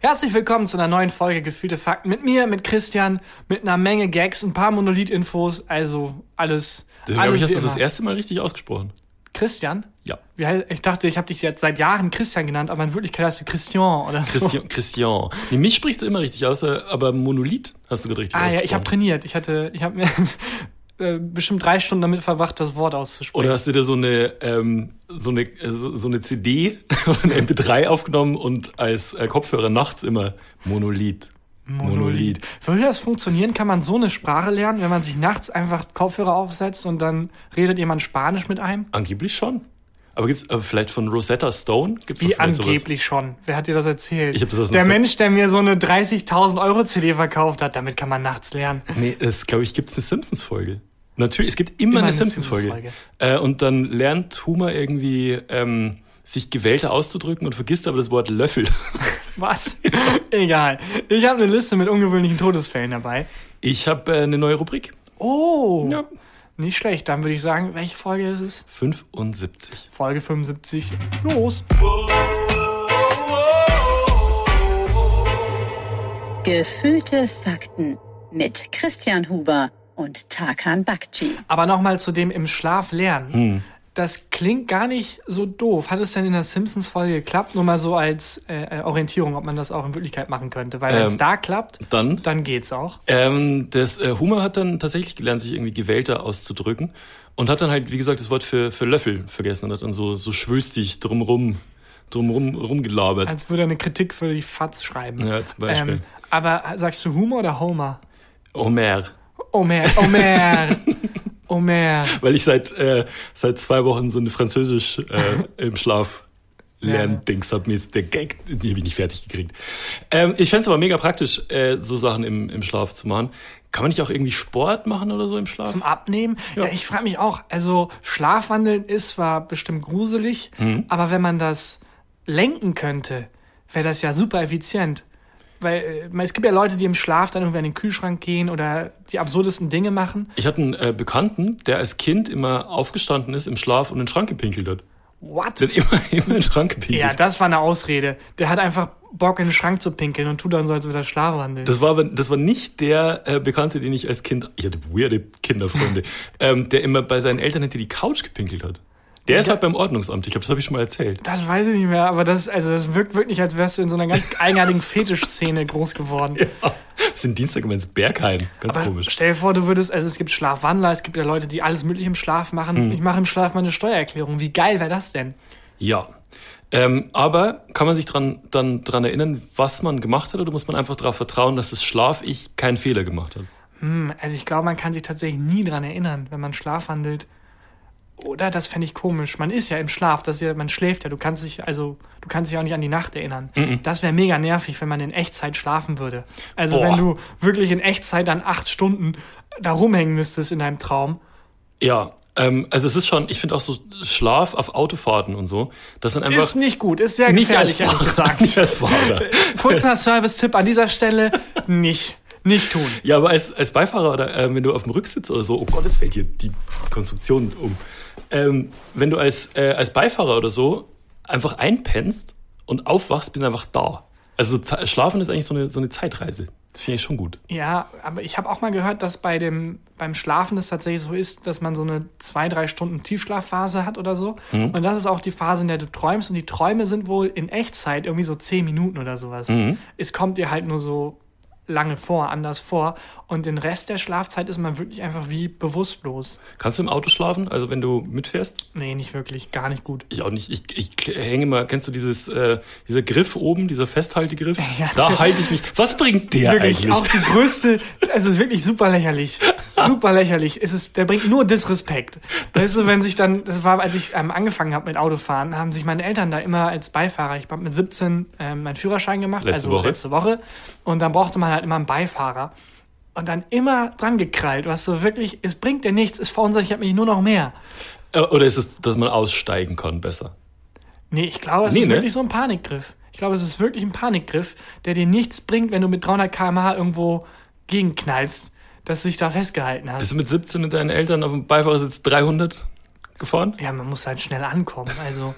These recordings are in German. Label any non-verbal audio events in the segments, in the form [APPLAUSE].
Herzlich willkommen zu einer neuen Folge Gefühlte Fakten mit mir, mit Christian, mit einer Menge Gags, ein paar Monolith-Infos, also alles. Alles glaube ich, hast du das erste Mal richtig ausgesprochen. Christian? Ja. Ich dachte, ich habe dich jetzt seit Jahren Christian genannt, aber in Wirklichkeit heißt du Christian oder so. Christian. Christian. Nee, mich sprichst du immer richtig aus, äh, aber Monolith hast du gerade richtig Ah ja, ausgesprochen. ich habe trainiert. Ich hatte, ich habe mir äh, bestimmt drei Stunden damit verbracht, das Wort auszusprechen. Oder hast du dir so eine, ähm, so eine, äh, so eine CD [LAUGHS] oder eine MP3 aufgenommen und als äh, Kopfhörer nachts immer Monolith. Monolith. Würde das funktionieren? Kann man so eine Sprache lernen, wenn man sich nachts einfach Kopfhörer aufsetzt und dann redet jemand Spanisch mit einem? Angeblich schon. Aber gibt's aber vielleicht von Rosetta Stone? Gibt's Wie vielleicht sowas? angeblich schon. Wer hat dir das erzählt? Ich hab das der Mensch, der mir so eine 30.000 Euro CD verkauft hat, damit kann man nachts lernen. Nee, es glaube ich, gibt's eine Simpsons-Folge. Natürlich, es gibt immer, Immer eine eine Simpsons-Folge. Äh, und dann lernt Homer irgendwie ähm, sich gewählter auszudrücken und vergisst aber das Wort Löffel. [LAUGHS] Was? Egal. Ich habe eine Liste mit ungewöhnlichen Todesfällen dabei. Ich habe äh, eine neue Rubrik. Oh, Ja. nicht schlecht. Dann würde ich sagen, welche Folge ist es? 75. Folge 75. Los. Gefühlte Fakten mit Christian Huber und Tarkan Bakci. Aber nochmal zu dem im Schlaf lernen. Hm. Das klingt gar nicht so doof. Hat es denn in der Simpsons-Folge geklappt? Nur mal so als äh, Orientierung, ob man das auch in Wirklichkeit machen könnte. Weil wenn es Ähm, da klappt, Dann, dann geht's auch. ähm, das, äh, Homer hat dann tatsächlich gelernt, sich irgendwie gewählter auszudrücken und hat dann halt, wie gesagt, das Wort für, für Löffel vergessen und hat dann so, so schwülstig drumrum, drumrum rumgelabert. Als würde er eine Kritik für die FATS schreiben. Ja, zum Beispiel. Ähm, aber sagst du Humor oder Homer? Homer. Homer, Homer, Homer. [LAUGHS] Weil ich seit, äh, seit zwei Wochen so eine Französisch äh, im Schlaf. Lerndings hab mir ist der Gag, die habe ich nicht fertig gekriegt. Ähm, ich fänd's aber mega praktisch, äh, so Sachen im, im Schlaf zu machen. Kann man nicht auch irgendwie Sport machen oder so im Schlaf? Zum Abnehmen? Ja, Ja. ich frage mich auch. Also Schlafwandeln ist zwar bestimmt gruselig, Mhm. aber wenn man das lenken könnte, wäre das ja super effizient. Weil äh, es gibt ja Leute, die im Schlaf dann irgendwie an den Kühlschrank gehen oder die absurdesten Dinge machen. Ich hatte einen äh, Bekannten, der als Kind immer aufgestanden ist im Schlaf und in den Schrank gepinkelt hat. What? Der hat immer, [LAUGHS] immer in den Schrank gepinkelt. Ja, das war eine Ausrede. Der hat einfach Bock, in den Schrank zu pinkeln und tut dann so, als würde er Schlafwandeln. Das war, aber- das war nicht der äh, Bekannte, den ich als Kind, ich hatte weirde Kinderfreunde, [LAUGHS] ähm, der immer bei seinen Eltern hinter die Couch gepinkelt hat. Der ist Ja. halt beim Ordnungsamt. Ich glaube, das habe ich schon mal erzählt. Das weiß ich nicht mehr, aber das, also das wirkt wirklich, als wärst du in so einer ganz [LAUGHS] eigenartigen Fetischszene groß geworden. Wir sind Dienstag immer ins Bergheim. Ganz Aber komisch. stell dir vor, du würdest, also es gibt Schlafwandler, es gibt ja Leute, die alles mögliche im Schlaf machen. Hm. Ich mache im Schlaf meine Steuererklärung. Wie geil wäre das denn? Ja. Ähm, aber kann man sich dran, dann dran erinnern, was man gemacht hat, oder muss man einfach darauf vertrauen, dass das Schlaf-Ich keinen Fehler gemacht hat? Hm, also ich glaube, man kann sich tatsächlich nie dran erinnern, wenn man schlafwandelt. Oder das fände ich komisch. Man ist ja im Schlaf, das ja, man schläft ja. Du kannst dich, also du kannst dich auch nicht an die Nacht erinnern. Das wäre mega nervig, wenn man in Echtzeit schlafen würde. Also Boah. wenn du wirklich in Echtzeit dann acht Stunden da rumhängen müsstest in deinem Traum. Ja, ähm, also es ist schon, ich finde auch so Schlaf auf Autofahrten und so, das sind einfach Ist nicht gut, ist sehr gefährlich, ehrlich gesagt. [LAUGHS] Nicht als Fahrer. [LAUGHS] Kurzer Service-Tipp an dieser Stelle, nicht. Nicht tun. Ja, aber als, als Beifahrer oder äh, wenn du auf dem Rücksitz oder so, oh Gott, es fällt hier die Konstruktion um. Ähm, wenn du als, äh, als Beifahrer oder so einfach einpennst und aufwachst, bist du einfach da. Also Schlafen ist eigentlich so eine, so eine Zeitreise. Das finde ich schon gut. Ja, aber ich habe auch mal gehört, dass bei dem, beim Schlafen es tatsächlich so ist, dass man so eine zwei, drei Stunden Tiefschlafphase hat oder so. Mhm. Und das ist auch die Phase, in der du träumst. Und die Träume sind wohl in Echtzeit irgendwie so zehn Minuten oder sowas. Mhm. Es kommt dir halt nur so lange vor, anders vor. Und den Rest der Schlafzeit ist man wirklich einfach wie bewusstlos. Kannst du im Auto schlafen? Also wenn du mitfährst? Nee, nicht wirklich, gar nicht gut. Ich auch nicht. Ich, ich hänge mal, kennst du dieses, äh, dieser Griff oben, dieser Festhaltegriff? [LAUGHS] Ja, da halte ich mich. Was bringt der wirklich, eigentlich? auch die größte, also wirklich super lächerlich. [LAUGHS] [LAUGHS] Super lächerlich. Es ist, der bringt nur Disrespekt. Weißt du, wenn sich dann, das war, als ich ähm, angefangen habe mit Autofahren, haben sich meine Eltern da immer als Beifahrer, ich habe mit 17 ähm, meinen Führerschein gemacht, Letzte also Woche. letzte Woche. Und dann brauchte man halt immer einen Beifahrer. Und dann immer dran gekrallt, was so wirklich, es bringt dir nichts, es verunsichert mich nur noch mehr. Äh, Oder ist es, dass man aussteigen kann besser? Nee, ich glaube, es Nee, ist ne? wirklich so ein Panikgriff. Ich glaube, es ist wirklich ein Panikgriff, der dir nichts bringt, wenn du mit 300 km/h irgendwo gegenknallst, dass du dich da festgehalten hast. Bist du mit 17 mit deinen Eltern auf dem Beifahrersitz 300 gefahren? Ja, man muss halt schnell ankommen. Also,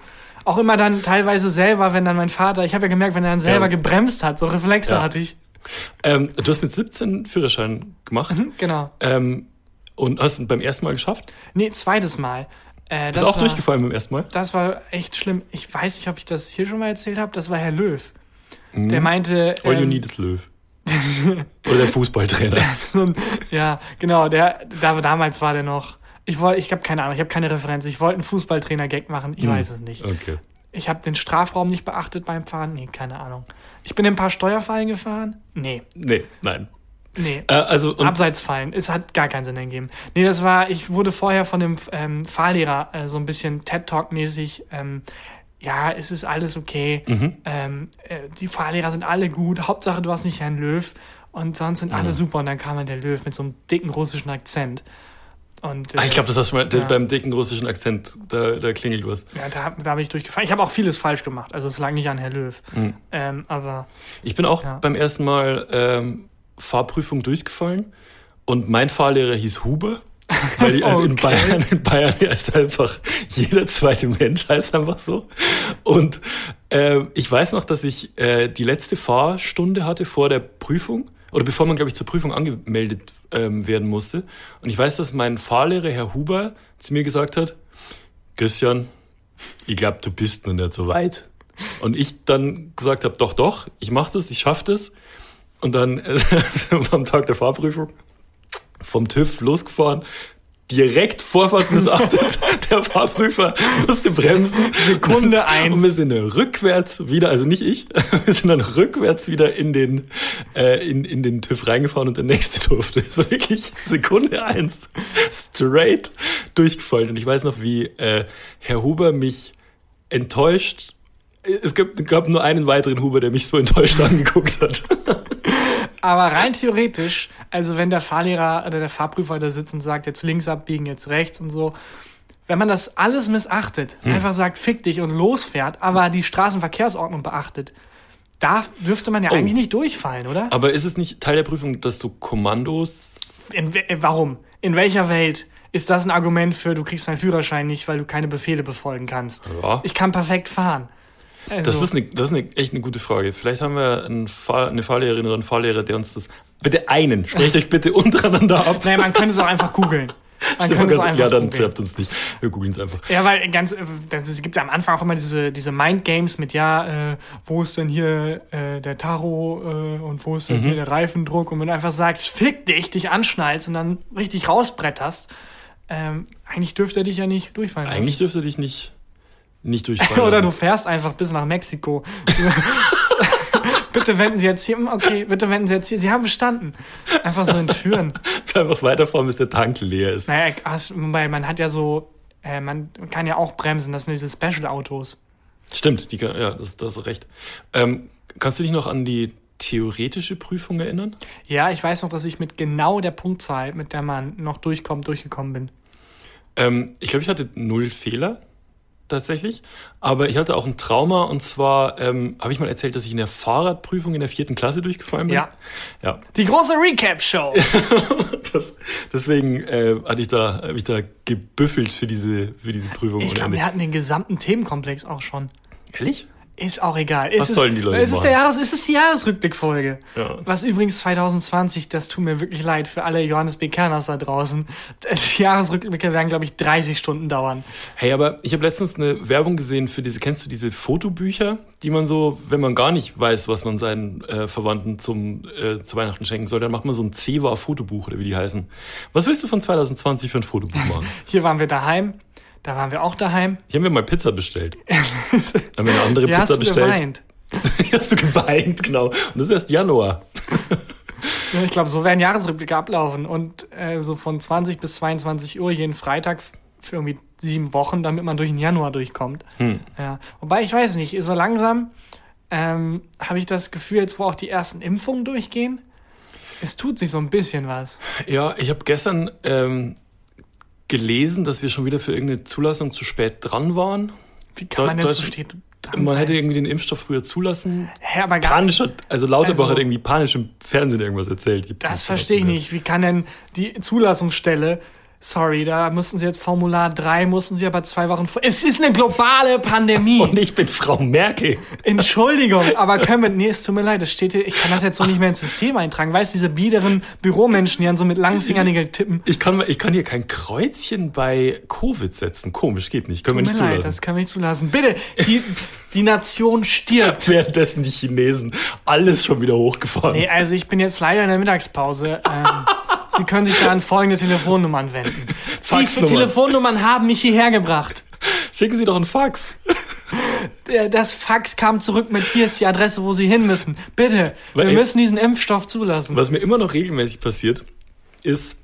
Auch immer dann teilweise selber, wenn dann mein Vater, ich habe ja gemerkt, wenn er dann selber Ja. gebremst hat, so Reflexe Ja. hatte ich. Ähm, du hast mit 17 Führerschein gemacht Mhm, genau. ähm, und hast ihn beim ersten Mal geschafft. Nee, zweites Mal. Äh, Bist das du auch war, durchgefallen beim ersten Mal? Das war echt schlimm. Ich weiß nicht, ob ich das hier schon mal erzählt habe. Das war Herr Löw. Mhm. Der meinte. All you ähm, need is Löw. Oder der Fußballtrainer. ja, genau, der, da, damals war der noch. Ich wollte, ich habe keine Ahnung, ich habe keine Referenz. Ich wollte einen Fußballtrainer-Gag machen, ich weiß es nicht. Okay. Ich habe den Strafraum nicht beachtet beim Fahren, nee, keine Ahnung. Ich bin in ein paar Steuerfallen gefahren, nee, Nee, nein. nee. Äh, also, Abseitsfallen, es hat gar keinen Sinn ergeben. Nee, das war, ich wurde vorher von dem ähm, Fahrlehrer äh, so ein bisschen TED-Talk-mäßig, ähm, ja, es ist alles okay. Mhm. Ähm, äh, die Fahrlehrer sind alle gut. Hauptsache, du hast nicht Herrn Löw. Und sonst sind alle Mhm. super. Und dann kam dann der Löw mit so einem dicken russischen Akzent. Und, äh, ah, ich glaube, das hast du mal Ja. beim dicken russischen Akzent, da, da klingelt was. ja, da, da habe ich durchgefallen. Ich habe auch vieles falsch gemacht. Also es lag nicht an Herrn Löw. Mhm. Ähm, aber Ich bin auch Ja. beim ersten Mal ähm, Fahrprüfung durchgefallen und mein Fahrlehrer hieß Huber. Weil die, also in Okay. Bayern, in Bayern heißt einfach jeder zweite Mensch heißt einfach so. Und äh, ich weiß noch, dass ich äh, die letzte Fahrstunde hatte vor der Prüfung oder bevor man, glaube ich, zur Prüfung angemeldet ähm, werden musste. Und ich weiß, dass mein Fahrlehrer, Herr Huber, zu mir gesagt hat, Christian, ich glaube, du bist noch nicht so weit. Und ich dann gesagt habe, doch, doch, ich mache das, ich schaffe das. Und dann äh, [LAUGHS] am Tag der Fahrprüfung vom TÜV losgefahren, direkt Vorfahrt missachtet. [LAUGHS] der Fahrprüfer musste bremsen. Sekunde eins. Und wir sind rückwärts wieder, also nicht ich, [LAUGHS] wir sind dann rückwärts wieder in den, äh, in, in den TÜV reingefahren und der nächste [LAUGHS] durfte. Es war wirklich Sekunde eins straight durchgefallen. Und ich weiß noch, wie äh, Herr Huber mich enttäuscht. Es gab, gab nur einen weiteren Huber, der mich so enttäuscht angeguckt hat. Aber rein theoretisch, also wenn der Fahrlehrer oder der Fahrprüfer da sitzt und sagt, jetzt links abbiegen, jetzt rechts und so, wenn man das alles missachtet, Hm. einfach sagt, fick dich und losfährt, aber die Straßenverkehrsordnung beachtet, da dürfte man ja Oh. eigentlich nicht durchfallen, oder? Aber ist es nicht Teil der Prüfung, dass du Kommandos In, äh, warum? In welcher Welt ist das ein Argument für, du kriegst deinen Führerschein nicht, weil du keine Befehle befolgen kannst? Ja. Ich kann perfekt fahren. Also, Das ist, eine, das ist eine, echt eine gute Frage. Vielleicht haben wir einen Fahr, eine Fahrlehrerin oder einen Fahrlehrer, der uns das. Bitte einen. Sprecht euch bitte [LAUGHS] untereinander ab. nee, man könnte es auch einfach googeln. Man [LAUGHS] es einfach ja, dann schreibt uns nicht. Wir googeln es einfach. Ja, weil ganz, äh, es gibt ja am Anfang auch immer diese, diese Mind-Games mit, ja, äh, wo ist denn hier äh, der Tacho äh, und wo ist denn Mhm. hier der Reifendruck? Und wenn du einfach sagst, fick dich, dich anschnallst und dann richtig rausbretterst, ähm, eigentlich dürfte er dich ja nicht durchfallen lassen. Eigentlich dürfte dich nicht, nicht durchfallen. [LAUGHS] Oder du fährst einfach bis nach Mexiko. [LAUGHS] bitte wenden Sie jetzt hier, okay, bitte wenden Sie jetzt hier, Sie haben bestanden. Einfach so entführen. [LAUGHS] einfach weiterfahren, bis der Tank leer ist. Naja, weil man hat ja so, äh, man kann ja auch bremsen, das sind diese Special-Autos. Stimmt, die, ja, das, das ist recht. Ähm, kannst du dich noch an die theoretische Prüfung erinnern? Ja, ich weiß noch, dass ich mit genau der Punktzahl, mit der man noch durchkommt, durchgekommen bin. Ähm, ich glaube, ich hatte null Fehler tatsächlich, aber ich hatte auch ein Trauma und zwar ähm, habe ich mal erzählt, dass ich in der Fahrradprüfung in der vierten Klasse durchgefallen bin. Ja. Ja, Die große Recap-Show. [LAUGHS] deswegen äh, hatte ich da, habe ich da gebüffelt für diese, für diese Prüfung. Ich glaube, wir hatten den gesamten Themenkomplex auch schon. Ehrlich? Ist auch egal. Was es sollen ist, die Leute es ist machen? der Jahres, es ist die Jahresrückblickfolge. Ja. Was übrigens 2020, das tut mir wirklich leid für alle Johannes B. Kerners da draußen. Die Jahresrückblicke werden, glaube ich, 30 Stunden dauern. Hey, aber ich habe letztens eine Werbung gesehen für diese, kennst du diese Fotobücher, die man so, wenn man gar nicht weiß, was man seinen äh, Verwandten zum, äh, zu Weihnachten schenken soll, dann macht man so ein Ceva-Fotobuch oder wie die heißen. Was willst du von 2020 für ein Fotobuch machen? [LAUGHS] Hier waren wir daheim. Da waren wir auch daheim. Hier haben wir mal Pizza bestellt. haben wir eine andere Hier hast Pizza du bestellt. geweint. [LAUGHS] Hier hast du geweint, genau. Und das ist erst Januar. [LAUGHS] Ja, Ich glaube, so werden Jahresrückblicke ablaufen. Und äh, so von 20 bis 22 Uhr jeden Freitag für irgendwie sieben Wochen, damit man durch den Januar durchkommt. Hm. Ja. Wobei ich weiß nicht, so langsam ähm, habe ich das Gefühl, jetzt wo auch die ersten Impfungen durchgehen, es tut sich so ein bisschen was. Ja, ich habe gestern ähm, gelesen, dass wir schon wieder für irgendeine Zulassung zu spät dran waren. Wie kann man denn so steht dran Man sein? hätte irgendwie den Impfstoff früher zulassen Hä, aber gar, Panisch hat, also Lauterbach Also- hat irgendwie panisch im Fernsehen irgendwas erzählt. Das verstehe ich nicht. Wie kann denn die Zulassungsstelle Sorry, da mussten sie jetzt Formular 3, mussten sie aber zwei Wochen vor. Es ist eine globale Pandemie. Und ich bin Frau Merkel. Entschuldigung, aber können wir. Nee, es tut mir leid, es steht hier, ich kann das jetzt so nicht mehr ins System eintragen. Weißt du, diese biederen Büromenschen, die dann so mit langen Fingernägeln tippen. Ich kann, ich kann hier kein Kreuzchen bei Covid setzen. Komisch, geht nicht. Können wir Tut nicht mir leid, zulassen. das können wir nicht zulassen. Bitte, die, die Nation stirbt. [LAUGHS] Währenddessen die Chinesen alles schon wieder hochgefahren. Nee, also ich bin jetzt leider in der Mittagspause. Ähm, Sie können sich da an folgende Telefonnummern wenden. Die Faxnummern. Telefonnummern haben mich hierher gebracht. Schicken Sie doch einen Fax. Das Fax kam zurück mit, hier ist die Adresse, wo Sie hin müssen. Bitte, Weil- wir müssen diesen Impfstoff zulassen. Was mir immer noch regelmäßig passiert, ist,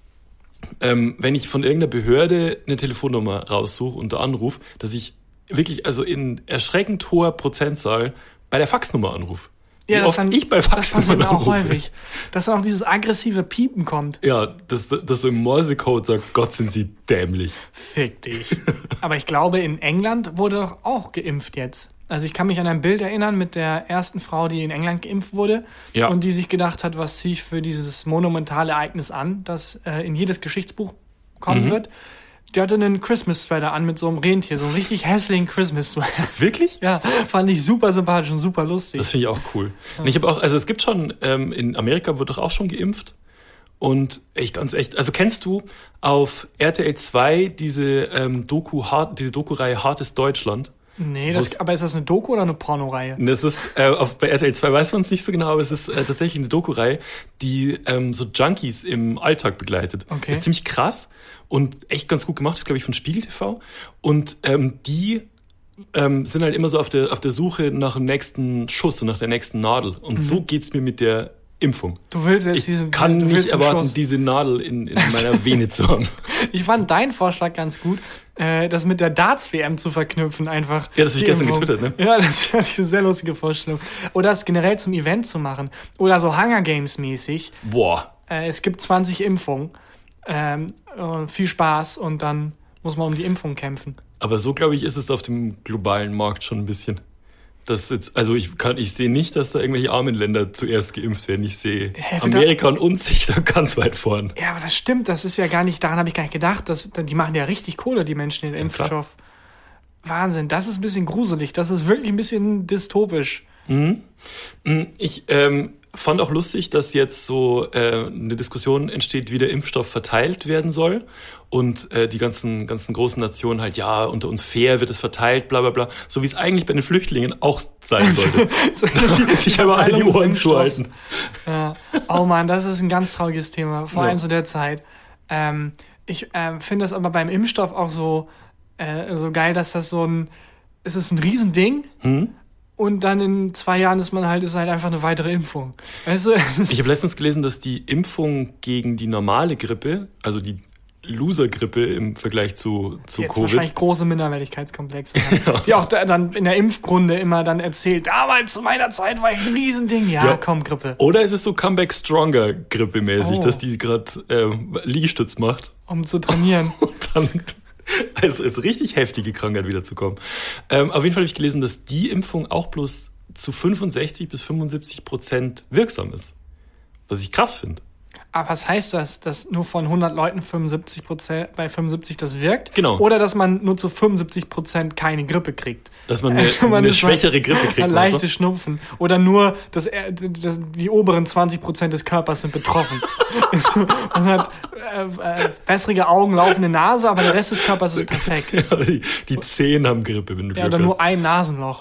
ähm, wenn ich von irgendeiner Behörde eine Telefonnummer raussuche und da anrufe, dass ich wirklich, also in erschreckend hoher Prozentzahl bei der Faxnummer anrufe. Wie das dann- ich bei Das passiert auch häufig. Dass dann auch dieses aggressive Piepen kommt. Ja, dass, dass so im Morsecode sagt, Gott, sind sie dämlich. Fick dich. Aber ich glaube, in England wurde doch auch geimpft jetzt. Also ich kann mich an ein Bild erinnern mit der ersten Frau, die in England geimpft wurde Ja. und die sich gedacht hat, was ziehe ich für dieses monumentale Ereignis an, das äh, in jedes Geschichtsbuch kommen Mhm. wird. Die hatte einen Christmas-Sweater an mit so einem Rentier, so einen richtig hässlichen Christmas-Sweater. [LAUGHS] Wirklich? Ja, fand ich super sympathisch und super lustig. Das finde ich auch cool. Und ich habe auch, also es gibt schon, ähm, in Amerika wird doch auch schon geimpft. Und ich ganz echt, also kennst du auf RTL 2 diese ähm, Doku, Hart, diese Doku-Reihe Hartes Deutschland? nee, das, aber ist das eine Doku oder eine Pornoreihe? Das ist, äh, auf, bei RTL 2 weiß man es nicht so genau, aber es ist äh, tatsächlich eine Doku-Reihe, die ähm, so Junkies im Alltag begleitet. Okay. Ist ziemlich krass und echt ganz gut gemacht, ist glaube ich von Spiegel TV. Und ähm, die ähm, sind halt immer so auf der, auf der Suche nach dem nächsten Schuss und nach der nächsten Nadel. Und so geht's mir mit der Impfung. Du willst jetzt Ich diesen kann nicht erwarten, Schuss. diese Nadel in, in meiner [LAUGHS] Vene zu haben. Ich fand deinen Vorschlag ganz gut, äh, das mit der Darts-WM zu verknüpfen einfach. Ja, das hab ich gestern Impfung. getwittert, ne? Ja, das ich eine sehr lustige Vorstellung. Oder das generell zum Event zu machen. Oder so Hunger Games mäßig. Boah. Äh, es gibt 20 Impfungen. Ähm, äh, viel Spaß und dann muss man um die Impfung kämpfen. Aber so, glaube ich, ist es auf dem globalen Markt schon ein bisschen. Das jetzt, also ich kann, ich sehe nicht, dass da irgendwelche armen Länder zuerst geimpft werden. Ich sehe Hä, Amerika und uns [LAUGHS] sich da ganz weit vorn. Ja, aber das stimmt, das ist ja gar nicht, daran habe ich gar nicht gedacht. Dass, die machen ja richtig Kohle, die Menschen, den klar. Impfstoff. Wahnsinn, das ist ein bisschen gruselig, das ist wirklich ein bisschen dystopisch. Ich ähm, fand auch lustig, dass jetzt so äh, eine Diskussion entsteht, wie der Impfstoff verteilt werden soll. Und äh, die ganzen, ganzen großen Nationen halt, ja, unter uns fair wird es verteilt, bla bla bla. So wie es eigentlich bei den Flüchtlingen auch sein sollte. [LAUGHS] sich aber alle die Ohren Impfstoffs. zuhalten. Ja. Oh Mann, das ist ein ganz trauriges Thema, vor Ja. allem zu der Zeit. Ähm, ich ähm, finde das aber beim Impfstoff auch so, äh, so geil, dass das so ein, es ist ein Riesending Hm? Und dann in zwei Jahren ist man halt, ist halt einfach eine weitere Impfung. Weißt du? ist- Ich habe letztens gelesen, dass die Impfung gegen die normale Grippe, also die Loser-Grippe im Vergleich zu, zu Jetzt Covid, wahrscheinlich große Minderwertigkeitskomplexe. [LAUGHS] haben, Die auch da, dann in der Impfgrunde immer dann erzählt, damals zu meiner Zeit war ich ein Riesending. Ja, Ja. komm, Grippe. Oder ist es so Comeback Stronger Grippe mäßig, Oh. dass die gerade ähm, Liegestütz macht Um zu trainieren. [LAUGHS] und dann [LAUGHS] als, als richtig heftige Krankheit wiederzukommen. Ähm, auf jeden Fall habe ich gelesen, dass die Impfung auch bloß zu 65 bis 75 Prozent wirksam ist. Was ich krass finde. Aber was heißt das, dass nur von 100 Leuten 75 Prozent, bei 75 das wirkt? Genau. Oder dass man nur zu 75 Prozent keine Grippe kriegt? Dass man eine, [LAUGHS] Also man eine schwächere Grippe kriegt. [LAUGHS] weißt leichte du? Schnupfen. Oder nur, dass er, dass die oberen 20 Prozent des Körpers sind betroffen. [LAUGHS] Man hat äh, äh, wässrige Augen, laufende Nase, aber der Rest des Körpers ist perfekt. Ja, die, die Zehen haben Grippe, wenn du Ja, oder nur ein Nasenloch.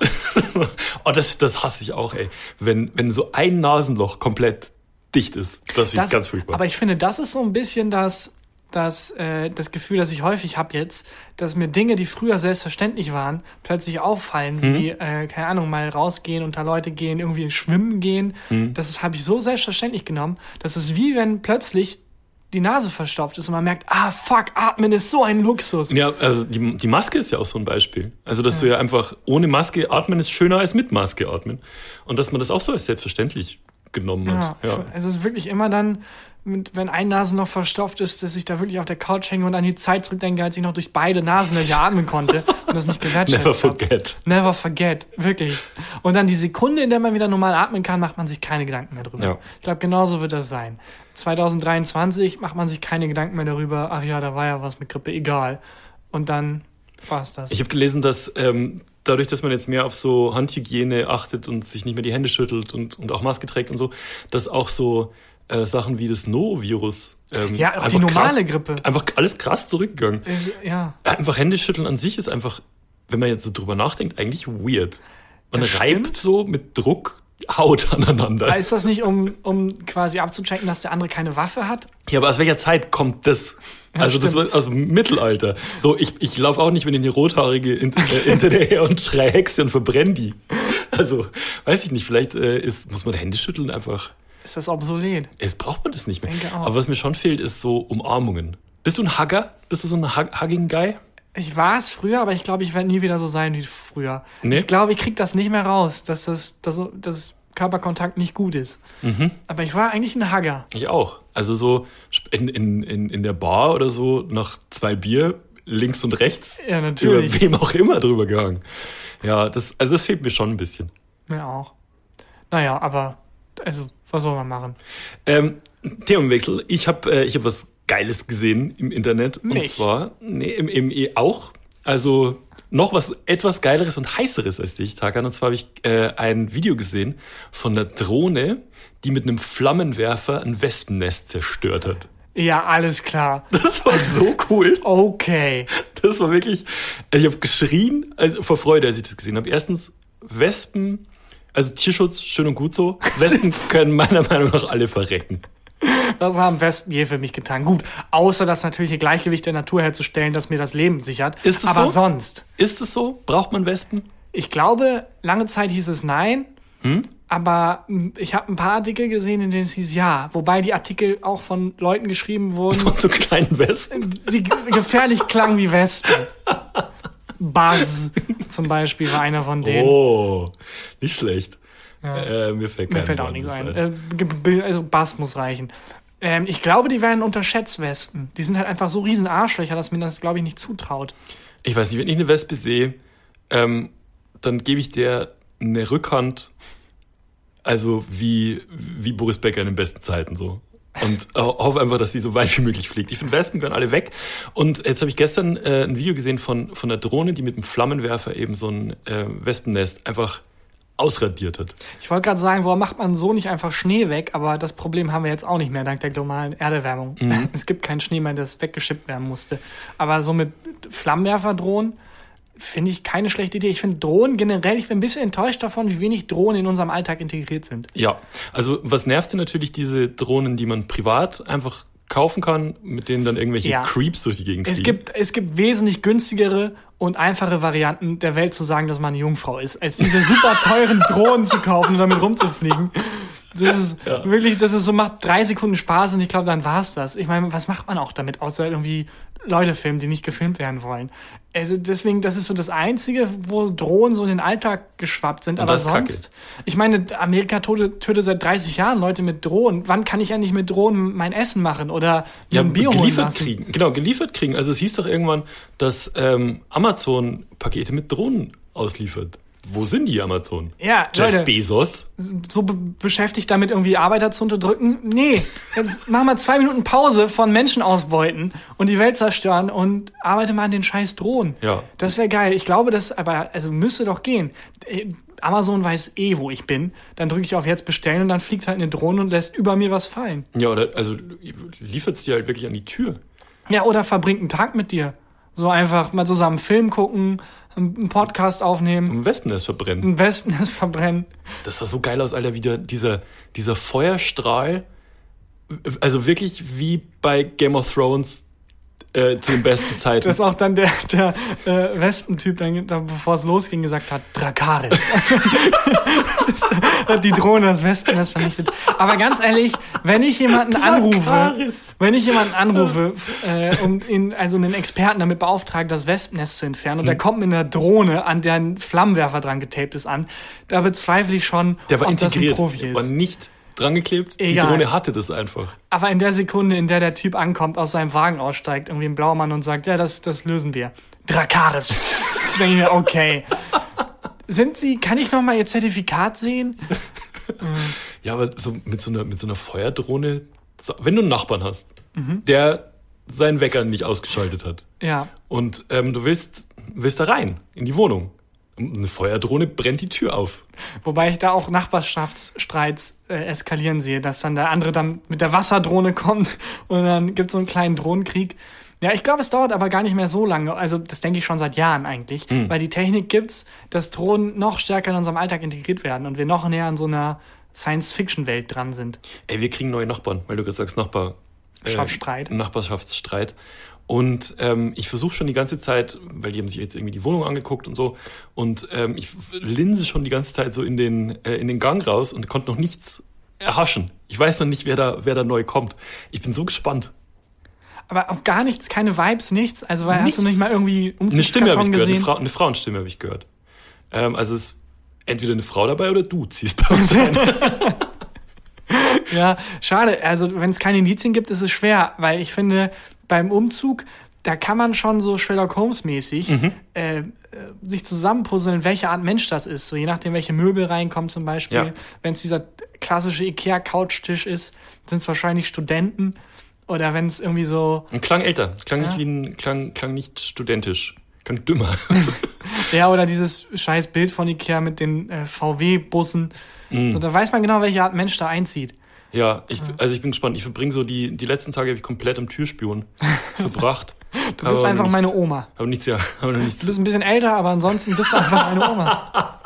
oh, das, das hasse ich auch, ey. Wenn, wenn so ein Nasenloch komplett dicht ist. Das Das, ganz furchtbar. Aber ich finde, das ist so ein bisschen das, das, äh, das Gefühl, das ich häufig habe jetzt, dass mir Dinge, die früher selbstverständlich waren, plötzlich auffallen, Mhm. wie, äh, keine Ahnung, mal rausgehen, unter Leute gehen, irgendwie schwimmen gehen. Mhm. Das habe ich so selbstverständlich genommen, dass es wie wenn plötzlich die Nase verstopft ist und man merkt, ah, fuck, atmen ist so ein Luxus. ja, also die, die Maske ist ja auch so ein Beispiel. Also, dass du ja einfach ohne Maske atmen ist schöner als mit Maske atmen. Und dass man das auch so als selbstverständlich genommen Ja, hat. Ja. Es ist wirklich immer dann, wenn ein Nasenloch verstopft ist, dass ich da wirklich auf der Couch hänge und an die Zeit zurückdenke, als ich noch durch beide Nasenlöcher atmen konnte und das nicht [LAUGHS] gewertschätzt Never hab. forget. Never forget, wirklich. Und dann die Sekunde, in der man wieder normal atmen kann, macht man sich keine Gedanken mehr drüber. Ja. Ich glaube, genauso wird das sein. 2023 macht man sich keine Gedanken mehr darüber, ach ja, da war ja was mit Grippe, egal. Und dann war's das. Ich habe gelesen, dass ähm, dadurch, dass man jetzt mehr auf so Handhygiene achtet und sich nicht mehr die Hände schüttelt und, und auch Maske trägt und so, dass auch so äh, Sachen wie das No-Virus ähm, ja, auch die einfach normale krass, Grippe. einfach alles krass zurückgegangen. Ist- ja. Einfach Hände schütteln an sich ist einfach, wenn man jetzt so drüber nachdenkt, eigentlich weird. Man reibt so mit Druck Haut aneinander. Ist das nicht, um, um quasi abzuchecken, dass der andere keine Waffe hat? Ja, aber aus welcher Zeit kommt das? Ja, also das stimmt. war aus dem Mittelalter. So, ich, ich laufe auch nicht, wenn ich eine Rothaarige äh, [LAUGHS] hinter der her und schrei Hexe und verbrenne die. Also, weiß ich nicht, vielleicht äh, ist, muss man Hände schütteln einfach. Ist das obsolet? Jetzt braucht man das nicht mehr. Aber was mir schon fehlt, ist so Umarmungen. Bist du ein Hugger? Bist du so ein Hug Hugging-Guy? Ich war es früher, aber ich glaube, ich werde nie wieder so sein wie früher. Nee? Ich glaube, ich krieg das nicht mehr raus, dass das, dass, dass Körperkontakt nicht gut ist. Mhm. Aber ich war eigentlich ein Hugger. Ich auch. Also so in, in, in, in der Bar oder so nach zwei Bier links und rechts Ja, über natürlich. wem auch immer drüber gehangen. Ja, das, also das fehlt mir schon ein bisschen. Mir auch. Naja, aber, also, was soll man machen? Ähm, Themenwechsel. Ich habe äh, ich hab was Geiles gesehen im Internet. Und Nicht. zwar, nee, im, im E auch. Also noch was etwas Geileres und Heißeres als dich, Tagan. Und zwar habe ich äh, ein Video gesehen von einer Drohne, die mit einem Flammenwerfer ein Wespennest zerstört hat. Ja, alles klar. [LAUGHS] Das war so cool. Okay. Das war wirklich. Also ich habe geschrien also vor Freude, als ich das gesehen habe. Erstens, Wespen, also Tierschutz, schön und gut so. [LAUGHS] Wespen können meiner Meinung nach alle verrecken. Was haben Wespen je für mich getan? Gut, außer das natürliche Gleichgewicht der Natur herzustellen, das mir das Leben sichert. Ist es aber so? sonst. Ist es so? Braucht man Wespen? Ich glaube, lange Zeit hieß es nein. Hm? Aber m, ich habe ein paar Artikel gesehen, in denen es hieß ja. Wobei die Artikel auch von Leuten geschrieben wurden, Von so kleinen Wespen? die gefährlich klangen wie Wespen. Buzz zum Beispiel war einer von denen. Oh, nicht schlecht. Ja. Äh, mir fällt, Mir fällt auch nichts ein. ein. Äh, also Bass muss reichen. Ähm, ich glaube, die werden unterschätzt, Wespen. Die sind halt einfach so riesen Arschlöcher, dass mir das, glaube ich, nicht zutraut. Ich weiß nicht, wenn ich eine Wespe sehe, ähm, dann gebe ich der eine Rückhand, also wie, wie Boris Becker in den besten Zeiten so. Und [LAUGHS] hoffe einfach, dass sie so weit wie möglich fliegt. Ich finde, Wespen gehören alle weg. Und jetzt habe ich gestern äh, ein Video gesehen von, von einer Drohne, die mit einem Flammenwerfer eben so ein äh, Wespennest einfach ausradiert hat. Ich wollte gerade sagen, warum macht man so nicht einfach Schnee weg? Aber das Problem haben wir jetzt auch nicht mehr dank der globalen Erderwärmung. Mhm. [LAUGHS] Es gibt keinen Schnee mehr, das weggeschippt werden musste. Aber so mit Flammenwerferdrohnen finde ich keine schlechte Idee. Ich finde Drohnen generell, ich bin ein bisschen enttäuscht davon, wie wenig Drohnen in unserem Alltag integriert sind. Ja, also was nervt denn natürlich diese Drohnen, die man privat einfach kaufen kann, mit denen dann irgendwelche Ja. Creeps durch die Gegend Es fliegen. gibt, es gibt wesentlich günstigere und einfache Varianten der Welt zu sagen, dass man eine Jungfrau ist, als diese super teuren Drohnen zu kaufen und damit rumzufliegen. Das ist [LAUGHS] Ja. wirklich, das ist so, macht drei Sekunden Spaß und ich glaube, dann war's das. Ich meine, was macht man auch damit, außer irgendwie Leute filmen, die nicht gefilmt werden wollen? Also deswegen, das ist so das Einzige, wo Drohnen so in den Alltag geschwappt sind. Und Aber ist kacke. sonst, ich meine, Amerika tötet, seit 30 Jahren Leute mit Drohnen. Wann kann ich endlich mit Drohnen mein Essen machen oder ja, ein Bier holen geliefert lassen? kriegen. Genau, geliefert kriegen. Also es hieß doch irgendwann, dass ähm, Amazon Pakete mit Drohnen ausliefert. Wo sind die Amazon? Ja, Jeff Leute, Bezos? so be beschäftigt damit, irgendwie Arbeiter zu unterdrücken. Nee, jetzt mach mal zwei Minuten Pause von Menschen ausbeuten und die Welt zerstören und arbeite mal an den scheiß Drohnen. Ja. Das wäre geil. Ich glaube, das aber, also müsste doch gehen. Äh, Amazon weiß eh, wo ich bin. Dann drücke ich auf jetzt bestellen und dann fliegt halt eine Drohne und lässt über mir was fallen. Ja, oder also liefert es dir halt wirklich an die Tür. Ja, oder verbringt einen Tag mit dir. So einfach mal zusammen einen Film gucken, einen Podcast aufnehmen, Ein Wespennest verbrennen. ein Wespennest verbrennen. Das sah so geil aus, Alter, wieder dieser, dieser Feuerstrahl. Also wirklich wie bei Game of Thrones äh, zu den besten [LAUGHS] Zeiten. Dass auch dann der, der äh, Wespentyp, dann, dann, bevor es losging, gesagt hat, Drakaris. hat [LAUGHS] die Drohne das Wespennest vernichtet. Aber ganz ehrlich, wenn ich jemanden anrufe, Drakaris. wenn ich jemanden anrufe, äh, um ihn, also einen Experten damit beauftragen, das Wespennest zu entfernen, Hm. und der kommt mit einer Drohne, an der ein Flammenwerfer dran getaped ist, an, da bezweifle ich schon, der war ob das ein integriert. Profi Der war ist. nicht drangeklebt. Die Egal. Drohne hatte das einfach. Aber in der Sekunde, in der der Typ ankommt, aus seinem Wagen aussteigt, irgendwie ein Blaumann und sagt, ja, das, das lösen wir. Drakaris. [LAUGHS] denke ich mir, okay. Sind Sie, kann ich noch mal Ihr Zertifikat sehen? Ja, aber so mit so einer, mit so einer Feuerdrohne, wenn du einen Nachbarn hast, Mhm. der seinen Wecker nicht ausgeschaltet hat Ja. und ähm, du willst, willst da rein, in die Wohnung. Eine Feuerdrohne brennt die Tür auf. Wobei ich da auch Nachbarschaftsstreits äh, eskalieren sehe, dass dann der andere dann mit der Wasserdrohne kommt [LAUGHS] und dann gibt es so einen kleinen Drohnenkrieg. Ja, ich glaube, es dauert aber gar nicht mehr so lange. Also, das denke ich schon seit Jahren eigentlich, weil die Technik gibt's, dass Drohnen noch stärker in unserem Alltag integriert werden und wir noch näher an so einer Science-Fiction-Welt dran sind. Ey, wir kriegen neue Nachbarn, weil du gerade sagst Nachbar. äh, Schaftsstreit. Nachbarschaftsstreit. Und ähm, ich versuche schon die ganze Zeit, weil die haben sich jetzt irgendwie die Wohnung angeguckt und so, und ähm, ich linse schon die ganze Zeit so in den, äh, in den Gang raus und konnte noch nichts erhaschen. Ich weiß noch nicht, wer da, wer da neu kommt. Ich bin so gespannt. Aber auch gar nichts, keine Vibes, nichts. Also, weil hast Nichts. du nicht mal irgendwie Eine Stimme habe ich gehört, eine? Frau, eine Frauenstimme habe ich gehört. Ähm, also es ist entweder eine Frau dabei oder du ziehst bei uns ein. [LAUGHS] Ja, schade. Also, wenn es keine Indizien gibt, ist es schwer, weil ich finde, beim Umzug, da kann man schon so Sherlock Holmes-mäßig Mhm. äh, äh, sich zusammenpuzzeln, welche Art Mensch das ist. So je nachdem, welche Möbel reinkommen zum Beispiel. Ja. Wenn es dieser klassische Ikea-Couchtisch ist, sind es wahrscheinlich Studenten. Oder wenn es irgendwie so, Und klang älter, klang Ja. nicht wie ein, klang, klang nicht studentisch, klang dümmer. [LAUGHS] ja, oder dieses scheiß Bild von Ikea mit den äh, VW-Bussen. Mhm. So, da weiß man genau, welche Art Mensch da einzieht. Ja, ich, also ich bin gespannt. Ich verbringe so die, die letzten Tage habe ich komplett am Türspion [LAUGHS] verbracht. Du bist einfach meine nichts, Oma. Aber nichts, ja, [LAUGHS] aber nichts. Du bist ein bisschen älter, aber ansonsten bist du einfach meine Oma.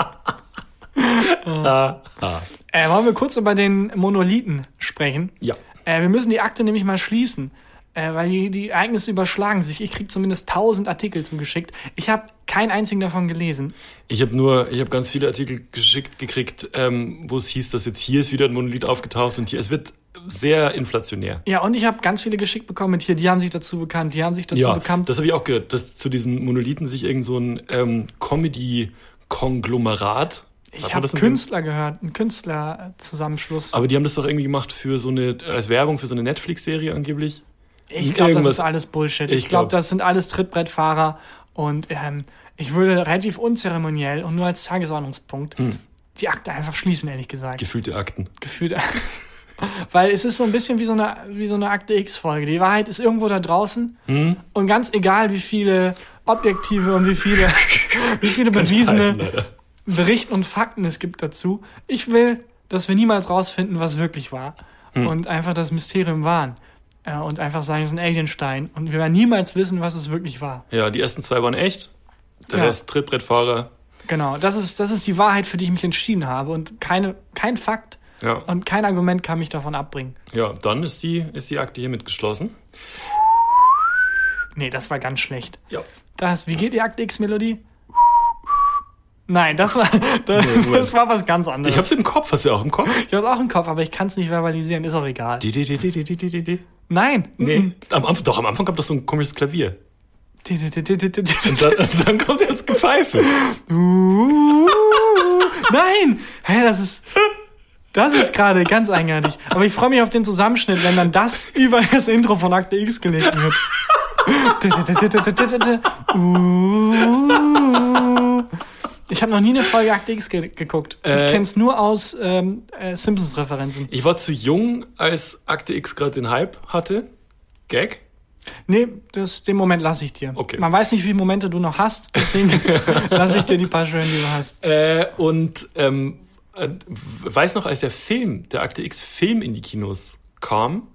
Ah, [LAUGHS] ah. Äh, wollen wir kurz über den Monolithen sprechen? Ja. Äh, wir müssen die Akte nämlich mal schließen, äh, weil die, die Ereignisse überschlagen sich. Ich krieg zumindest 1000 Artikel zugeschickt. Ich habe keinen einzigen davon gelesen. Ich habe nur, ich habe ganz viele Artikel geschickt gekriegt, ähm, wo es hieß, dass jetzt hier ist wieder ein Monolith aufgetaucht und hier, es wird sehr inflationär. Ja, und ich habe ganz viele geschickt bekommen mit hier, die haben sich dazu bekannt, die haben sich dazu bekannt. das habe ich auch gehört, dass zu diesen Monolithen sich irgend so ein ähm, Comedy-Konglomerat. ich habe Künstler gehört, einen Künstlerzusammenschluss. Aber die haben das doch irgendwie gemacht für so eine, als Werbung für so eine Netflix-Serie angeblich. Ich glaube, das ist alles Bullshit. Ich, Ich glaube, glaub- das sind alles Trittbrettfahrer und ähm, ich würde relativ unzeremoniell und nur als Tagesordnungspunkt Hm. die Akte einfach schließen, ehrlich gesagt. Gefühlte Akten. gefühlt. [LAUGHS] Weil es ist so ein bisschen wie so eine, wie so eine Akte X-Folge. Die Wahrheit ist irgendwo da draußen. Hm? Und ganz egal, wie viele Objektive und wie viele, [LAUGHS] wie viele bewiesene Leider. Berichte und Fakten es gibt dazu. Ich will, dass wir niemals rausfinden, was wirklich war. Hm. Und einfach das Mysterium wahren. Äh, Und einfach sagen, es ist ein Alienstein. Und wir werden niemals wissen, was es wirklich war. Ja, die ersten zwei waren echt. Der Ja. Rest Trittbrettfahrer. Genau, das ist, das ist die Wahrheit, für die ich mich entschieden habe. Und keine, kein Fakt Ja. und kein Argument kann mich davon abbringen. ja, dann ist die, ist die Akte hiermit geschlossen. Nee, das war ganz schlecht. Ja. Das, wie geht die Akte X-Melodie? Nein, das war, das, nee, das war was ganz anderes. Ich hab's im Kopf, hast du auch im Kopf? Ich hab's auch im Kopf, aber ich kann's nicht verbalisieren, ist auch egal. Die, die, die, die, die, die, die, die. Nein. Nee. Am, am, doch, am Anfang kommt doch so ein komisches Klavier. Die, die, die, die, die, die. Und, dann, und dann kommt jetzt Gepfeife. Nein! Hä, das ist. Das ist gerade ganz eigenartig. Aber ich freue mich auf den Zusammenschnitt, wenn dann das über das Intro von Akte X gelegt wird. uh, ich habe noch nie eine Folge Akte X ge geguckt. ich Äh. kenne es nur aus ähm, äh, Simpsons-Referenzen. Ich war zu jung, als Akte X gerade den Hype hatte. Gag? Nee, das, den Moment lasse ich dir. Okay. Man weiß nicht, wie viele Momente du noch hast, deswegen [LAUGHS] lasse ich dir die paar schönen, die du hast. Äh, und ähm, äh, weiß noch, als der Film, der Akte X Film in die Kinos kam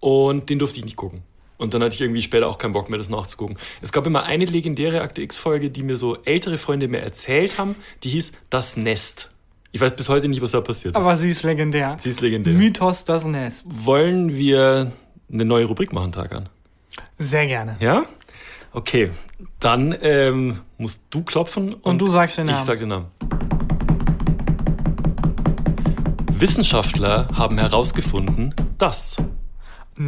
und den durfte ich nicht gucken. Und dann hatte ich irgendwie später auch keinen Bock mehr, das nachzugucken. Es gab immer eine legendäre Akte X-Folge, die mir so ältere Freunde mir erzählt haben, die hieß Das Nest. Ich weiß bis heute nicht, was da passiert ist. Aber sie ist legendär. Sie ist legendär. Mythos das Nest. Wollen wir eine neue Rubrik machen, Tagan? Sehr gerne. Ja? Okay, dann ähm, musst du klopfen und, du sagst den Ich Namen. sag den Namen. Wissenschaftler haben herausgefunden, dass.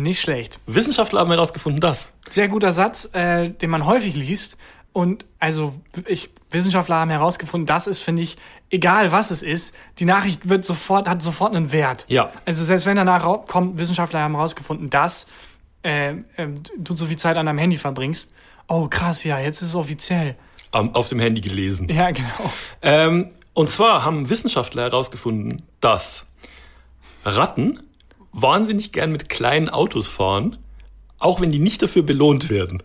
Nicht schlecht. Wissenschaftler haben herausgefunden, dass. Sehr guter Satz, äh, den man häufig liest. Und also ich, Wissenschaftler haben herausgefunden, das ist, finde ich, egal was es ist, die Nachricht wird sofort, hat sofort einen Wert. Ja. Also selbst wenn danach kommt, Wissenschaftler haben herausgefunden, dass äh, äh, du so viel Zeit an deinem Handy verbringst. Oh krass, ja, jetzt ist es offiziell. Am- Auf dem Handy gelesen. Ja, genau. Ähm, und zwar haben Wissenschaftler herausgefunden, dass Ratten wahnsinnig gern mit kleinen Autos fahren, auch wenn die nicht dafür belohnt werden.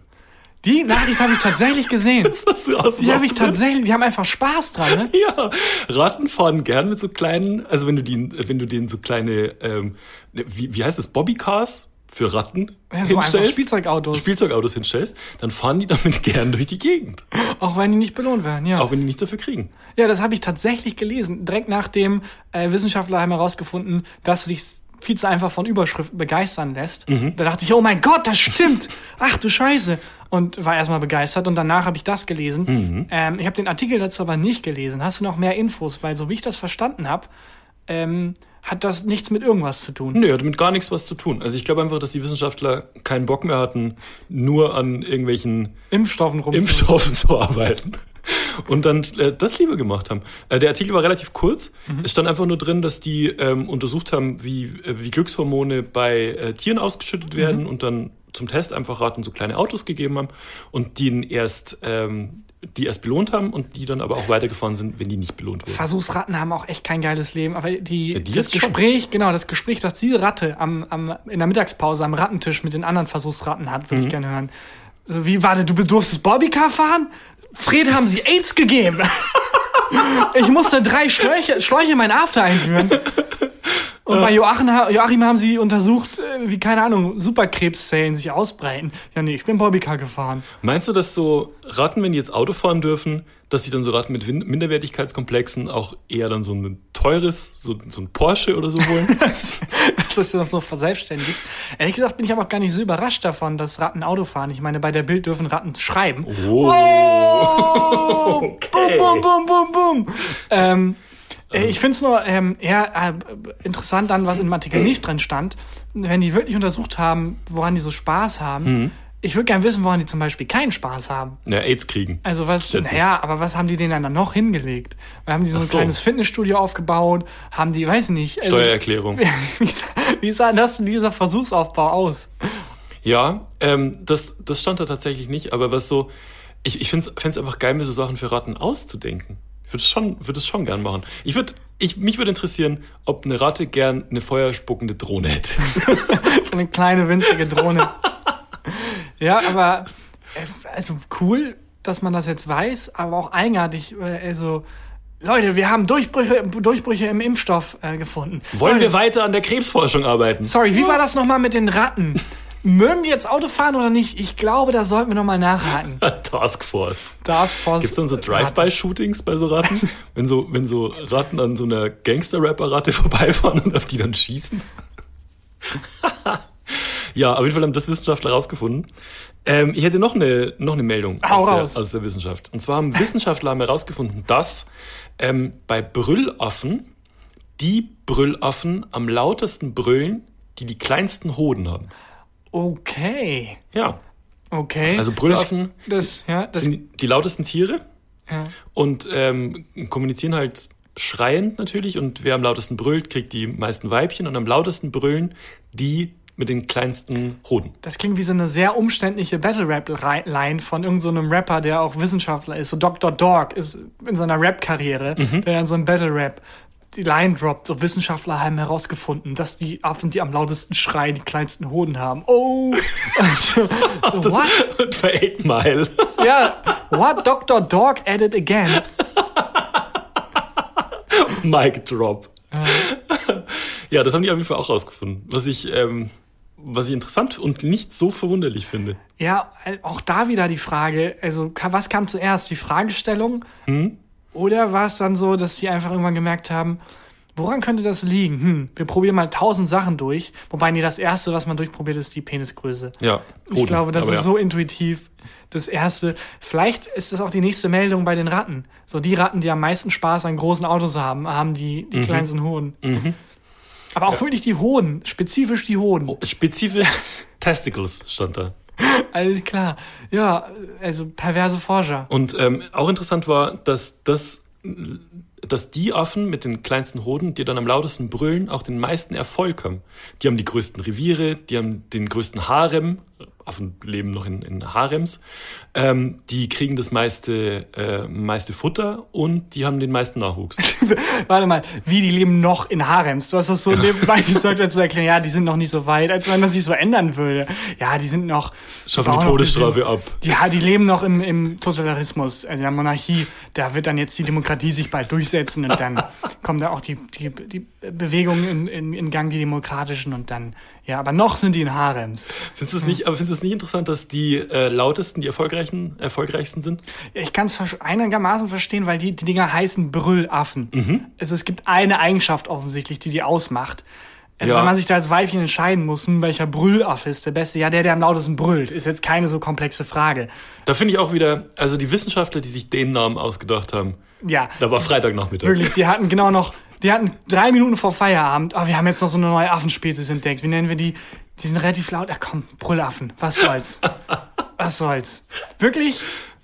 Die Nachricht habe ich tatsächlich gesehen. [LAUGHS] Die habe ich tatsächlich, die haben einfach Spaß dran, ne? Ja, Ratten fahren gern mit so kleinen, also wenn du die, wenn du denen so kleine, ähm, wie, wie heißt das, Bobbycars für Ratten Ja, so einfach Spielzeugautos. Spielzeugautos hinstellst, dann fahren die damit [LAUGHS] gern durch die Gegend, Auch wenn die nicht belohnt werden, ja. auch wenn die nichts dafür kriegen. Ja, das habe ich tatsächlich gelesen. Direkt nachdem äh, Wissenschaftler haben herausgefunden, dass du dich viel zu einfach von Überschriften begeistern lässt. Da dachte ich, oh mein Gott, das stimmt. Ach du Scheiße. Und war erstmal begeistert und danach habe ich das gelesen. Ähm, ich habe den Artikel dazu aber nicht gelesen. Hast du noch mehr Infos? Weil so wie ich das verstanden habe, ähm, hat das nichts mit irgendwas zu tun. Nö, hat damit gar nichts was zu tun. Also ich glaube einfach, dass die Wissenschaftler keinen Bock mehr hatten, nur an irgendwelchen Impfstoffen rum. Impfstoffen zu arbeiten. Und dann äh, das lieber gemacht haben. Äh, der Artikel war relativ kurz. Es stand einfach nur drin, dass die ähm, untersucht haben, wie, äh, wie Glückshormone bei äh, Tieren ausgeschüttet werden und dann zum Test einfach Ratten so kleine Autos gegeben haben und die erst, ähm, die erst belohnt haben und die dann aber auch weitergefahren sind, wenn die nicht belohnt wurden. Versuchsratten haben auch echt kein geiles Leben, aber die, Ja, die das jetzt schon. Gespräch, genau, das Gespräch, das diese Ratte am, am, in der Mittagspause am Rattentisch mit den anderen Versuchsratten hat, Mhm. würde ich gerne hören. So, wie, warte, du durftest Bobbycar fahren? Fred haben sie AIDS gegeben. [LAUGHS] ich musste drei Schläuche, Schläuche in mein After einführen. Und bei Joachim, Joachim haben sie untersucht, äh, wie, keine Ahnung, Superkrebszellen sich ausbreiten. Ja, nee, ich bin Bobbycar gefahren. Meinst du, dass so Ratten, wenn die jetzt Auto fahren dürfen, dass sie dann so Ratten mit Minderwertigkeitskomplexen auch eher dann so ein teures, so, so ein Porsche oder so holen? [LAUGHS] Das, ist ja so verselbstständigt. Ehrlich gesagt bin ich aber auch gar nicht so überrascht davon, dass Ratten Auto fahren. Ich meine, bei der Bild dürfen Ratten schreiben. Oh. Oh! [LAUGHS] Okay. Bum, bum, bum, bum, bum. Ähm, äh, ich finde es nur ähm, eher äh, interessant dann, was in dem Artikel nicht drin stand. Wenn die wirklich untersucht haben, woran die so Spaß haben. Mhm. Ich würde gerne wissen, woran die zum Beispiel keinen Spaß haben. Ja, AIDS kriegen. Also was, Schätze ich. naja, aber was haben die denen dann noch hingelegt? Haben die so ein so. kleines Fitnessstudio aufgebaut? Haben die, weiß nicht. also- Steuererklärung. [LAUGHS] wie, sah, wie sah das, dieser Versuchsaufbau aus? Ja, ähm, das, das stand da tatsächlich nicht, aber was so, ich, ich finde es einfach geil, mir so Sachen für Ratten auszudenken. Ich würde es schon, würd es schon gern machen. Ich würde, ich, mich würde interessieren, ob eine Ratte gern eine feuerspuckende Drohne hätte. [LAUGHS] So eine kleine, winzige Drohne. ja, aber äh, also cool, dass man das jetzt weiß, aber auch eigenartig. äh, Also, Leute, wir haben Durchbrüche, Durchbrüche im Impfstoff äh, gefunden. Wollen Leute, wir weiter an der Krebsforschung arbeiten? Sorry, wie war das nochmal mit den Ratten? Mögen die jetzt Auto fahren oder nicht? Ich glaube, da sollten wir nochmal nachhaken. [LAUGHS] Taskforce. Taskforce. Gibt es dann so Drive-by-Shootings bei so Ratten? [LAUGHS] wenn, so, wenn so Ratten an so einer Gangster-Rapper-Ratte [LAUGHS] vorbeifahren und auf die dann schießen? ja, auf jeden Fall haben das Wissenschaftler herausgefunden. Ähm, ich hätte noch eine, noch eine Meldung aus der, aus der Wissenschaft. Und zwar haben Wissenschaftler haben herausgefunden, dass ähm, bei Brüllaffen die Brüllaffen am lautesten brüllen, die die kleinsten Hoden haben. Okay. Ja, Okay. also Brüllaffen Das, das, ja, das, sind die lautesten Tiere ja. und ähm, kommunizieren halt schreiend natürlich und wer am lautesten brüllt, kriegt die meisten Weibchen und am lautesten brüllen die mit den kleinsten Hoden. Das klingt wie so eine sehr umständliche Battle-Rap-Line von irgendeinem so Rapper, der auch Wissenschaftler ist. So Dr. Dog ist in seiner Rap-Karriere, Mhm. der dann so ein Battle-Rap die Line droppt. So Wissenschaftler haben herausgefunden, dass die Affen, die am lautesten schreien, die kleinsten Hoden haben. Oh! [LAUGHS] so, so what? Und bei 8 Mile. [LAUGHS] Ja, what? Dr. Dog added again. Mic Drop. [LAUGHS] ja, das haben die auf jeden Fall auch rausgefunden. Was ich, ähm, was ich interessant und nicht so verwunderlich finde. Ja, äh, auch da wieder die Frage, also was kam zuerst, die Fragestellung oder war es dann so, dass sie einfach irgendwann gemerkt haben, woran könnte das liegen? Hm, wir probieren mal tausend Sachen durch, wobei nee, das erste, was man durchprobiert, ist die Penisgröße. Ja, Ich glaube, das ist ja. so intuitiv. Das erste, vielleicht ist das auch die nächste Meldung bei den Ratten. So die Ratten, die am meisten Spaß an großen Autos haben, haben die, Mhm. die kleinsten Hoden. Aber auch wirklich die Hoden, spezifisch die Hoden. Spezifisch [LAUGHS] Testicles stand da. [LAUGHS] Alles klar. Ja, also perverse Forscher. Und ähm, auch interessant war, dass das dass die Affen mit den kleinsten Hoden, die dann am lautesten brüllen, auch den meisten Erfolg haben. Die haben die größten Reviere, die haben den größten Harem, Affen leben noch in, in Harems, ähm, die kriegen das meiste, äh, meiste Futter und die haben den meisten Nachwuchs. [LAUGHS] Warte mal, wie die leben noch in Harems? Du hast das so nebenbei gesagt, als zu erklären, ja, die sind noch nicht so weit, als wenn das sich so ändern würde. Ja, die sind noch. Schaffen die Todesstrafe ab. Ja, die leben noch im, im Totalitarismus, also in der Monarchie. Da wird dann jetzt die Demokratie sich bald durchsetzen und dann kommen da auch die, die, die Bewegungen in, in, in Gang, die demokratischen und dann ja, aber noch sind die in Harems. Findest du es nicht, aber findest du es nicht interessant, dass die äh, lautesten, die erfolgreichen, erfolgreichsten sind? Ich kann es einigermaßen verstehen, weil die, die Dinger heißen Brüllaffen. Mhm. Also es gibt eine Eigenschaft offensichtlich, die die ausmacht. Also ja. wenn man sich da als Weibchen entscheiden muss, hm, welcher Brüllaff ist der beste, ja, der, der am lautesten brüllt, ist jetzt keine so komplexe Frage. Da finde ich auch wieder, also die Wissenschaftler, die sich den Namen ausgedacht haben. Ja. Da war Freitagnachmittag. Wirklich, die hatten genau noch die hatten drei Minuten vor Feierabend, oh, wir haben jetzt noch so eine neue Affenspezies entdeckt. Wie nennen wir die? Die sind relativ laut. Ach komm, Brüllaffen. Was soll's? Was soll's? Wirklich?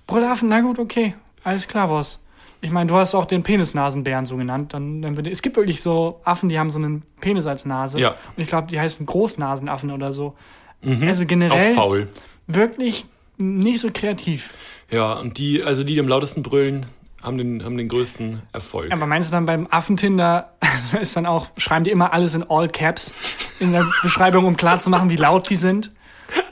Brüllaffen? Na gut, okay. Alles klar, Boss. Ich meine, du hast auch den Penisnasenbären so genannt. Dann, dann es gibt wirklich so Affen, die haben so einen Penis als Nase. Ja. Und ich glaube, die heißen Großnasenaffen oder so. Mhm. Also generell. Auch faul. Wirklich nicht so kreativ. Ja, und die, also die, die am lautesten brüllen, haben den, haben den größten Erfolg. Aber meinst du dann beim Affentinder [LAUGHS] ist dann auch, schreiben die immer alles in All Caps in der Beschreibung, um klarzumachen, wie laut die sind?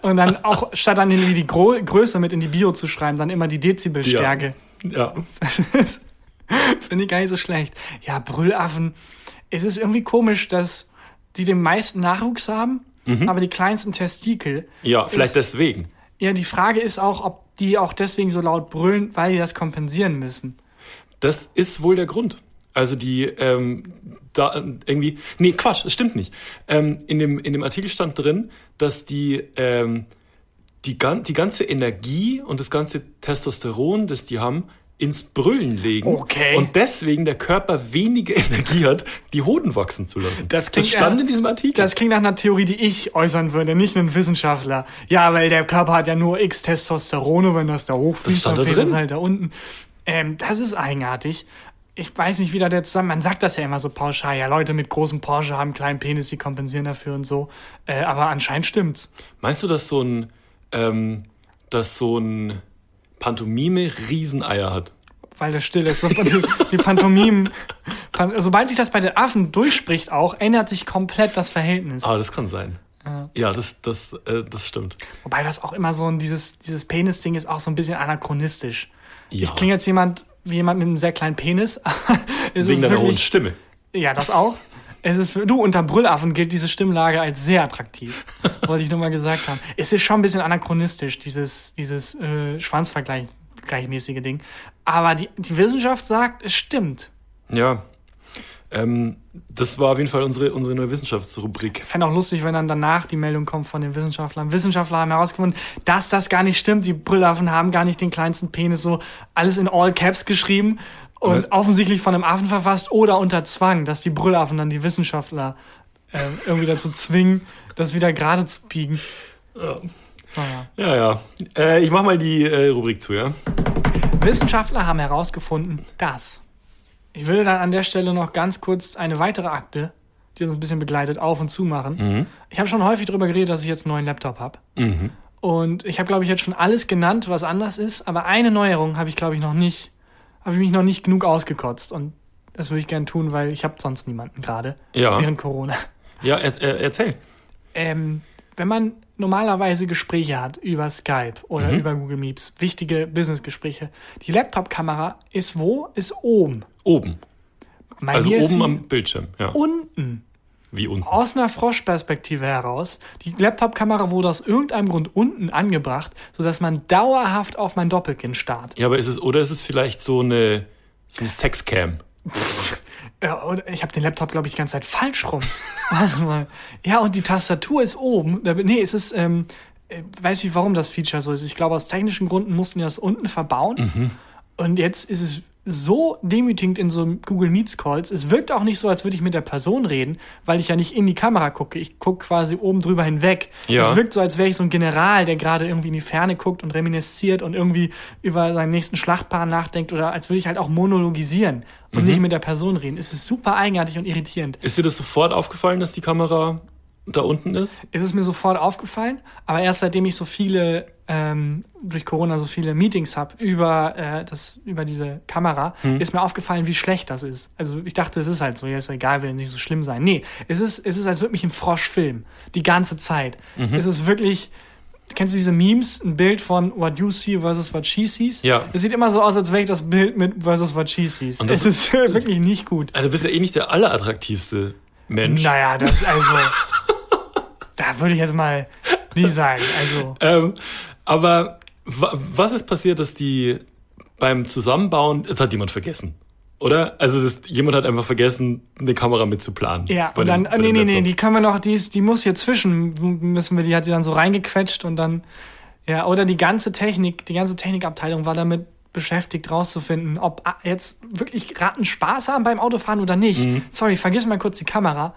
Und dann auch, statt dann irgendwie die Gro Größe mit in die Bio zu schreiben, dann immer die Dezibelstärke. Ja. ja. [LAUGHS] Finde ich gar nicht so schlecht. Ja, Brüllaffen. Es ist irgendwie komisch, dass die den meisten Nachwuchs haben, mhm. aber die kleinsten Testikel. Ja, vielleicht ist, deswegen. Ja, die Frage ist auch, ob die auch deswegen so laut brüllen, weil die das kompensieren müssen. Das ist wohl der Grund. Also die ähm, da irgendwie. Nee, Quatsch, es stimmt nicht. Ähm, in, dem, in dem Artikel stand drin, dass die, ähm, die, die ganze Energie und das ganze Testosteron, das die haben, ins Brüllen legen. Okay. Und deswegen der Körper weniger [LAUGHS] Energie hat, die Hoden wachsen zu lassen. Das, das stand in diesem Artikel. Das klingt nach einer Theorie, die ich äußern würde, nicht ein Wissenschaftler. Ja, weil der Körper hat ja nur X Testosterone, wenn das da hochfließt, dann fällt das halt da unten. Ähm, das ist eigenartig. Ich weiß nicht, wie da der zusammen. Man sagt das ja immer so pauschal. Ja, Leute mit großem Porsche haben einen kleinen Penis, die kompensieren dafür und so. Äh, aber anscheinend stimmt's. Meinst du, dass so ein, ähm, dass so ein Pantomime Rieseneier hat? Weil der still ist. Die, die Pantomimen. Sobald sich das bei den Affen durchspricht, auch ändert sich komplett das Verhältnis. Ah, das kann sein. Ja, ja das, das, äh, das stimmt. Wobei das auch immer so ein, dieses, dieses Penis-Ding ist auch so ein bisschen anachronistisch. Ja. Ich klinge jetzt jemand wie jemand mit einem sehr kleinen Penis. [LAUGHS] Wegen deiner hohen Stimme. Ja, das auch. Es ist, du, unter Brüllaffen gilt diese Stimmlage als sehr attraktiv. [LAUGHS] wollte ich nur mal gesagt haben. Es ist schon ein bisschen anachronistisch, dieses, dieses äh, Schwanzvergleichmäßige Ding. Aber die, die Wissenschaft sagt, es stimmt. Ja. Ähm, das war auf jeden Fall unsere, unsere neue Wissenschaftsrubrik. Ich fände auch lustig, wenn dann danach die Meldung kommt von den Wissenschaftlern. Wissenschaftler haben herausgefunden, dass das gar nicht stimmt. Die Brüllaffen haben gar nicht den kleinsten Penis, so alles in All Caps geschrieben und offensichtlich von einem Affen verfasst oder unter Zwang, dass die Brüllaffen dann die Wissenschaftler äh, irgendwie dazu zwingen, das wieder gerade zu biegen. Ja, ja. ja. Äh, ich mach mal die äh, Rubrik zu, ja? Wissenschaftler haben herausgefunden, dass ich würde dann an der Stelle noch ganz kurz eine weitere Akte, die uns ein bisschen begleitet, auf und zu machen. Mhm. Ich habe schon häufig darüber geredet, dass ich jetzt einen neuen Laptop habe. Mhm. Und ich habe, glaube ich, jetzt schon alles genannt, was anders ist. Aber eine Neuerung habe ich, glaube ich, noch nicht, habe ich mich noch nicht genug ausgekotzt. Und das würde ich gerne tun, weil ich habe sonst niemanden gerade ja. während Corona. Ja, er, er, erzähl. Ähm, wenn man normalerweise Gespräche hat über Skype oder mhm. über Google Meets, wichtige Businessgespräche, die Laptop-Kamera ist wo? Ist oben. Oben. Bei also oben am Bildschirm, ja. Unten. Wie unten? Aus einer Froschperspektive heraus. Die Laptop-Kamera wurde aus irgendeinem Grund unten angebracht, sodass man dauerhaft auf mein Doppelkinn starrt. Ja, aber ist es, oder ist es vielleicht so eine, so eine Sexcam? Ich habe den Laptop, glaube ich, die ganze Zeit falsch rum. [LAUGHS] Warte mal. Ja, und die Tastatur ist oben. Nee, es ist, ähm, äh, weiß ich, warum das Feature so ist. Ich glaube, aus technischen Gründen mussten die das unten verbauen. Mhm. Und jetzt ist es so demütigend in so Google Meets Calls. Es wirkt auch nicht so, als würde ich mit der Person reden, weil ich ja nicht in die Kamera gucke. Ich gucke quasi oben drüber hinweg. Ja. Es wirkt so, als wäre ich so ein General, der gerade irgendwie in die Ferne guckt und reminisziert und irgendwie über seinen nächsten Schlachtplan nachdenkt oder als würde ich halt auch monologisieren und nicht mit der Person reden. Es ist super eigenartig und irritierend. Ist dir das sofort aufgefallen, dass die Kamera da unten ist? Es ist mir sofort aufgefallen, aber erst seitdem ich so viele, ähm, durch Corona so viele Meetings habe über, äh, das, über diese Kamera, ist mir aufgefallen, wie schlecht das ist. Also ich dachte, es ist halt so, ja, ist egal, will nicht so schlimm sein. Nee, es ist, es ist, als würde mich ein Frosch filmen. Die ganze Zeit. Es ist wirklich. Kennst du diese Memes? Ein Bild von What You See versus What She Sees? Ja. Es sieht immer so aus, als wäre ich das Bild mit versus What She Sees. Und das es ist wirklich nicht gut. Also du bist ja eh nicht der allerattraktivste Mensch. Naja, das also. Würde ich jetzt mal nie sagen. Also. Ähm, aber wa was ist passiert, dass die beim Zusammenbauen, jetzt hat jemand vergessen, oder? Also das, jemand hat einfach vergessen, eine Kamera mitzuplanen. Ja, und dann, dem- nee, nee, nee, die können wir noch, die, ist, die muss hier zwischen, müssen wir, die hat sie dann so reingequetscht und dann, ja, oder die ganze Technik, die ganze Technikabteilung war damit beschäftigt, rauszufinden, ob ah, jetzt wirklich Ratten Spaß haben beim Autofahren oder nicht. Mhm. Sorry, vergiss mal kurz die Kamera.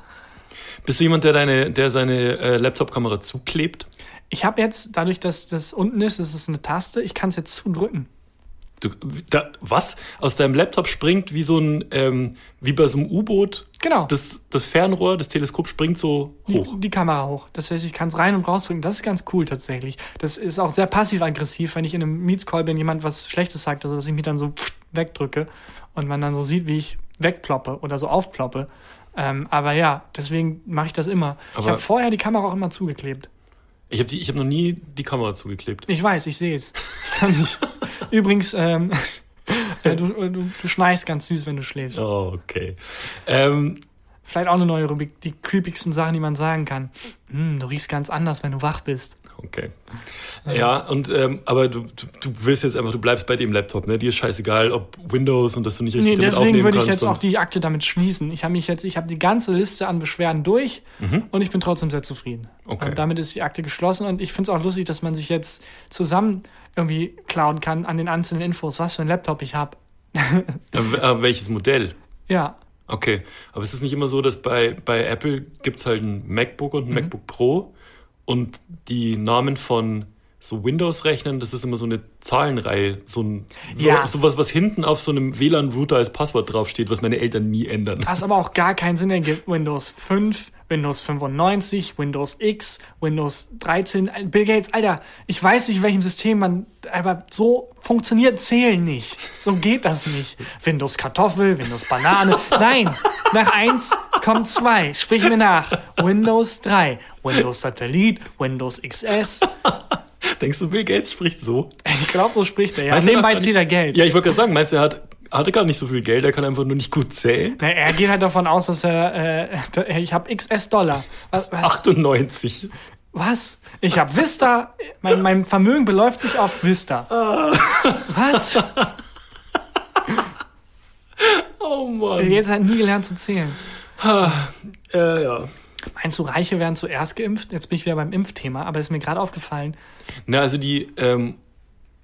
Bist du jemand, der deine, der seine äh, Laptop-Kamera zuklebt? Ich habe jetzt, dadurch, dass das unten ist, das ist eine Taste, ich kann es jetzt zudrücken. Du, da, was? Aus deinem Laptop springt wie so ein, ähm, wie bei so einem U-Boot. Genau. Das, das Fernrohr, das Teleskop springt so die, hoch. die Kamera hoch. Das heißt, ich kann es rein und rausdrücken. Das ist ganz cool tatsächlich. Das ist auch sehr passiv-aggressiv, wenn ich in einem Meets-Call bin, jemand was Schlechtes sagt, also dass ich mich dann so wegdrücke und man dann so sieht, wie ich wegploppe oder so aufploppe. Ähm, aber ja, deswegen mache ich das immer. ich Aber- habe vorher die Kamera auch immer zugeklebt. Ich habe hab noch nie die Kamera zugeklebt. Ich weiß, ich sehe es. Ich. [LAUGHS] Übrigens, ähm, [LAUGHS] äh, du, du, du schnarchst ganz süß, wenn du schläfst. Oh, okay. Ähm, Vielleicht auch eine neue Rubrik, die creepigsten Sachen, die man sagen kann. Hm, du riechst ganz anders, wenn du wach bist. Okay. Ja, und ähm, aber du, du, du willst jetzt einfach, du bleibst bei dem Laptop, ne? Dir ist scheißegal, ob Windows und dass du nicht richtig Nee, damit deswegen aufnehmen würde ich jetzt auch die Akte damit schließen. Ich habe mich jetzt, ich habe die ganze Liste an Beschwerden durch Mhm. und ich bin trotzdem sehr zufrieden. Okay. Und damit ist die Akte geschlossen und ich finde es auch lustig, dass man sich jetzt zusammen irgendwie klauen kann an den einzelnen Infos, was für ein Laptop ich habe. [LAUGHS] Äh, äh, welches Modell? Ja, Okay, aber es ist nicht immer so, dass bei, bei Apple gibt es halt ein MacBook und ein Mhm. MacBook Pro und die Namen von so Windows-Rechnern, das ist immer so eine Zahlenreihe, so ein Ja. so, sowas, was hinten auf so einem WLAN-Router als Passwort draufsteht, was meine Eltern nie ändern. was aber auch gar keinen Sinn ergibt. Windows 5, Windows 95, Windows X, Windows 13. Bill Gates, Alter, ich weiß nicht, in welchem System man, aber so funktioniert Zählen nicht. So geht das nicht. Windows Kartoffel, Windows Banane. Nein, nach 1 kommt 2. Sprich mir nach. Windows 3, Windows Satellit, Windows XS. Denkst du, Bill Gates spricht so? Ich glaube, so spricht er. Ja, Meinst nebenbei zählt er Geld. Ja, ich wollte gerade sagen, meinst du, er hat, hatte gar nicht so viel Geld, er kann einfach nur nicht gut zählen? Na, er geht halt davon aus, dass er, äh, [LAUGHS] ich habe XS Dollar. Was? was? 98. Was? Ich habe Vista. Mein, mein Vermögen beläuft sich auf Vista. Was? Oh Mann. Jetzt hat nie gelernt zu zählen. Äh, ja. Meinst du, Reiche werden zuerst geimpft? Jetzt bin ich wieder beim Impfthema, aber ist mir gerade aufgefallen. Na, also die ähm,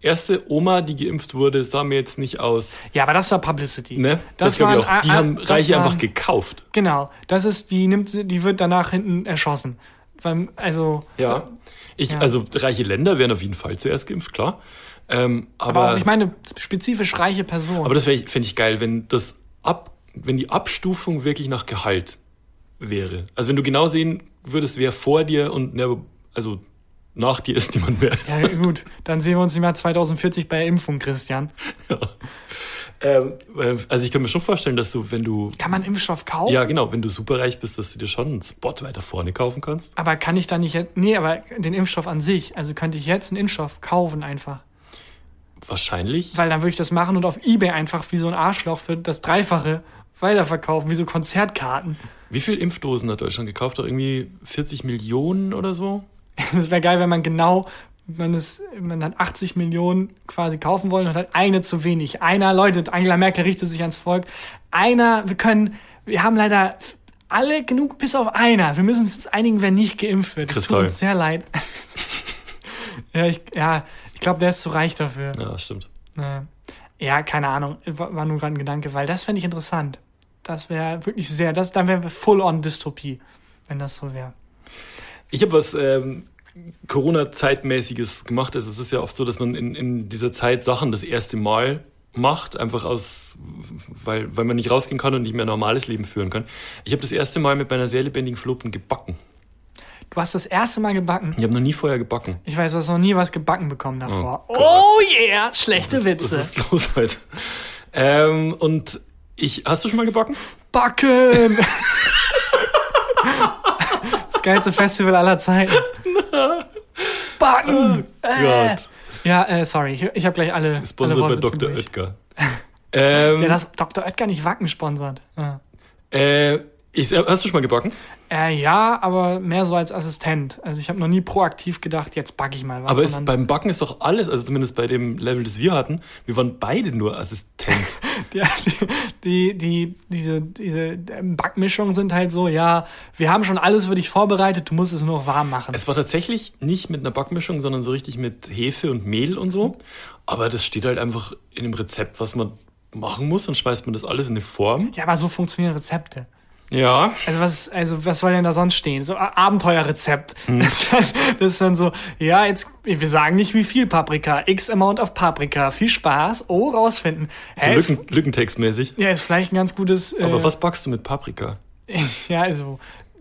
erste Oma, die geimpft wurde, sah mir jetzt nicht aus. Ja, aber das war Publicity. Ne? Das, glaube ich auch. Die haben das Reiche waren- einfach gekauft. Genau. Das ist, die nimmt, die wird danach hinten erschossen. Also. Ja. Ich, Ja. Also reiche Länder werden auf jeden Fall zuerst geimpft, klar. Ähm, aber, Aber, ich meine, spezifisch reiche Personen. aber das fände ich geil, wenn das ab, wenn die Abstufung wirklich nach Gehalt wäre. Also wenn du genau sehen würdest, wer vor dir und ne, also nach dir ist niemand mehr. ja, gut. Dann sehen wir uns im Jahr 2040 bei der Impfung, Christian. Ähm, äh, also ich kann mir schon vorstellen, dass du, wenn du Kann man Impfstoff kaufen? ja genau, wenn du superreich bist, dass du dir schon einen Spot weiter vorne kaufen kannst. Aber kann ich da nicht jetzt. Nee, aber den Impfstoff an sich. Also könnte ich jetzt einen Impfstoff kaufen einfach. Wahrscheinlich. Weil dann würde ich das machen und auf Ebay einfach wie so ein Arschloch für das Dreifache weiterverkaufen, wie so Konzertkarten. Wie viel Impfdosen hat Deutschland gekauft? Doch irgendwie 40 Millionen oder so? [LAUGHS] Das wäre geil, wenn man genau, man, ist, man hat 80 Millionen quasi kaufen wollen und hat eine zu wenig. Einer, Leute, Angela Merkel richtet sich ans Volk. Einer, wir können, wir haben leider alle genug, bis auf einer. Wir müssen uns jetzt einigen, wer nicht geimpft wird. Das tut uns sehr leid. [LAUGHS] ja, ich, ja, ich glaube, der ist zu reich dafür. Ja, stimmt. Ja. Keine Ahnung, war, nur gerade ein Gedanke, weil das fände ich interessant. Das wäre wirklich sehr, das, dann wäre Full-on-Dystopie, wenn das so wäre. Ich habe was ähm, Corona-Zeitmäßiges gemacht. Also es ist ja oft so, dass man in, in dieser Zeit Sachen das erste Mal macht, einfach aus, weil, weil man nicht rausgehen kann und nicht mehr ein normales Leben führen kann. Ich habe das erste Mal mit meiner sehr lebendigen Verlobten gebacken. Du hast das erste Mal gebacken. Ich habe noch nie vorher gebacken. Ich weiß, du hast noch nie was gebacken bekommen davor. Oh, oh yeah, schlechte Witze. Was ist los heute? Ähm, und ich, hast du schon mal gebacken? Backen! [LAUGHS] das geilste Festival aller Zeiten. [LAUGHS] Backen! Oh äh. Ja, äh, sorry, ich, ich habe gleich alle. alle Sponsor bei Dr. Oetker. [LAUGHS] ähm, Ja, dass Dr. Oetker nicht Wacken sponsert. Ja. äh, ich, hast du schon mal gebacken? Äh, ja, aber mehr so als Assistent. Also ich habe noch nie proaktiv gedacht, jetzt backe ich mal was. Aber ist, beim Backen ist doch alles, also zumindest bei dem Level, das wir hatten, wir waren beide nur Assistent. Ja, [LAUGHS] die, die, die, diese, diese Backmischungen sind halt so, ja, wir haben schon alles für dich vorbereitet, du musst es nur noch warm machen. es war tatsächlich nicht mit einer Backmischung, sondern so richtig mit Hefe und Mehl und so. Aber das steht halt einfach in dem Rezept, was man machen muss. Dann schmeißt man das alles in eine Form. ja, aber so funktionieren Rezepte. Ja. Also was, also was soll denn da sonst stehen? So A- Abenteuerrezept. [LAUGHS] Das, ist dann, das ist dann so, ja, jetzt, wir sagen nicht wie viel Paprika, x Amount of Paprika, viel Spaß, oh, rausfinden. So Hä, ist, Lücken, Lückentextmäßig. ja, ist vielleicht ein ganz gutes, äh, Aber was backst du mit Paprika? [LAUGHS] ja, also,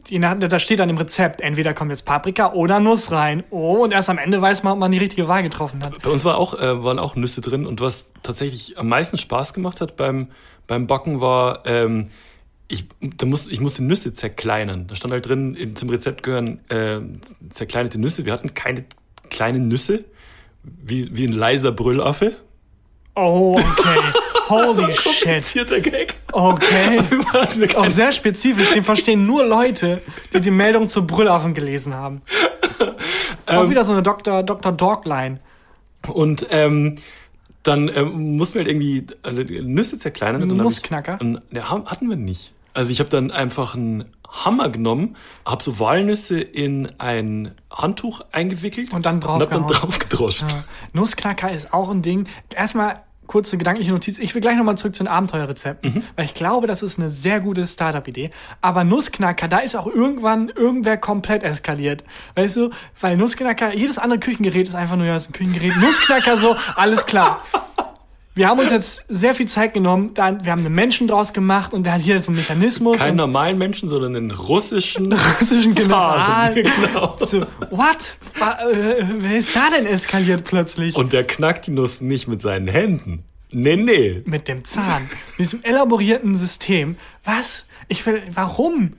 je nach, da steht dann im Rezept, entweder kommt jetzt Paprika oder Nuss rein. Oh, und erst am Ende weiß man, ob man die richtige Wahl getroffen hat. Bei uns war auch, äh, waren auch Nüsse drin und was tatsächlich am meisten Spaß gemacht hat beim, beim Backen war, ähm, ich, da muss, ich musste Nüsse zerkleinern. Da stand halt drin, in, zum Rezept gehören äh, zerkleinerte Nüsse. Wir hatten keine kleinen Nüsse, wie, wie ein leiser Brüllaffe. Oh, okay. [LAUGHS] Holy shit. Komplizierter Gag. Okay. [LAUGHS] Auch sehr spezifisch, den verstehen nur Leute, die die Meldung zu Brüllaffen gelesen haben. [LAUGHS] Auch wieder so eine Dr. Dr. Dogline. Und ähm, dann ähm, mussten wir halt irgendwie Nüsse zerkleinern. Nussknacker? Und, ja, hatten wir nicht. Also ich habe dann einfach einen Hammer genommen, habe so Walnüsse in ein Handtuch eingewickelt Und dann und hab dann drauf gedroscht. Ja. Nussknacker ist auch ein Ding. Erstmal kurze gedankliche Notiz. Ich will gleich nochmal zurück zu den Abenteuerrezepten, weil ich glaube, das ist eine sehr gute Startup-Idee. Aber Nussknacker, da ist auch irgendwann irgendwer komplett eskaliert. Weißt du? Weil Nussknacker, jedes andere Küchengerät ist einfach nur, ja, ist ein Küchengerät. Nussknacker so, alles klar. [LAUGHS] Wir haben uns jetzt sehr viel Zeit genommen, wir haben einen Menschen draus gemacht und der hat hier so einen Mechanismus. Keinen normalen Menschen, sondern einen russischen [LAUGHS] russischen General. [LAUGHS] Genau. So, what? Äh, Wer ist da denn eskaliert plötzlich? Und der knackt die Nuss nicht mit seinen Händen. Nee, nee. mit dem Zahn, mit diesem elaborierten System. Was? Ich will, warum?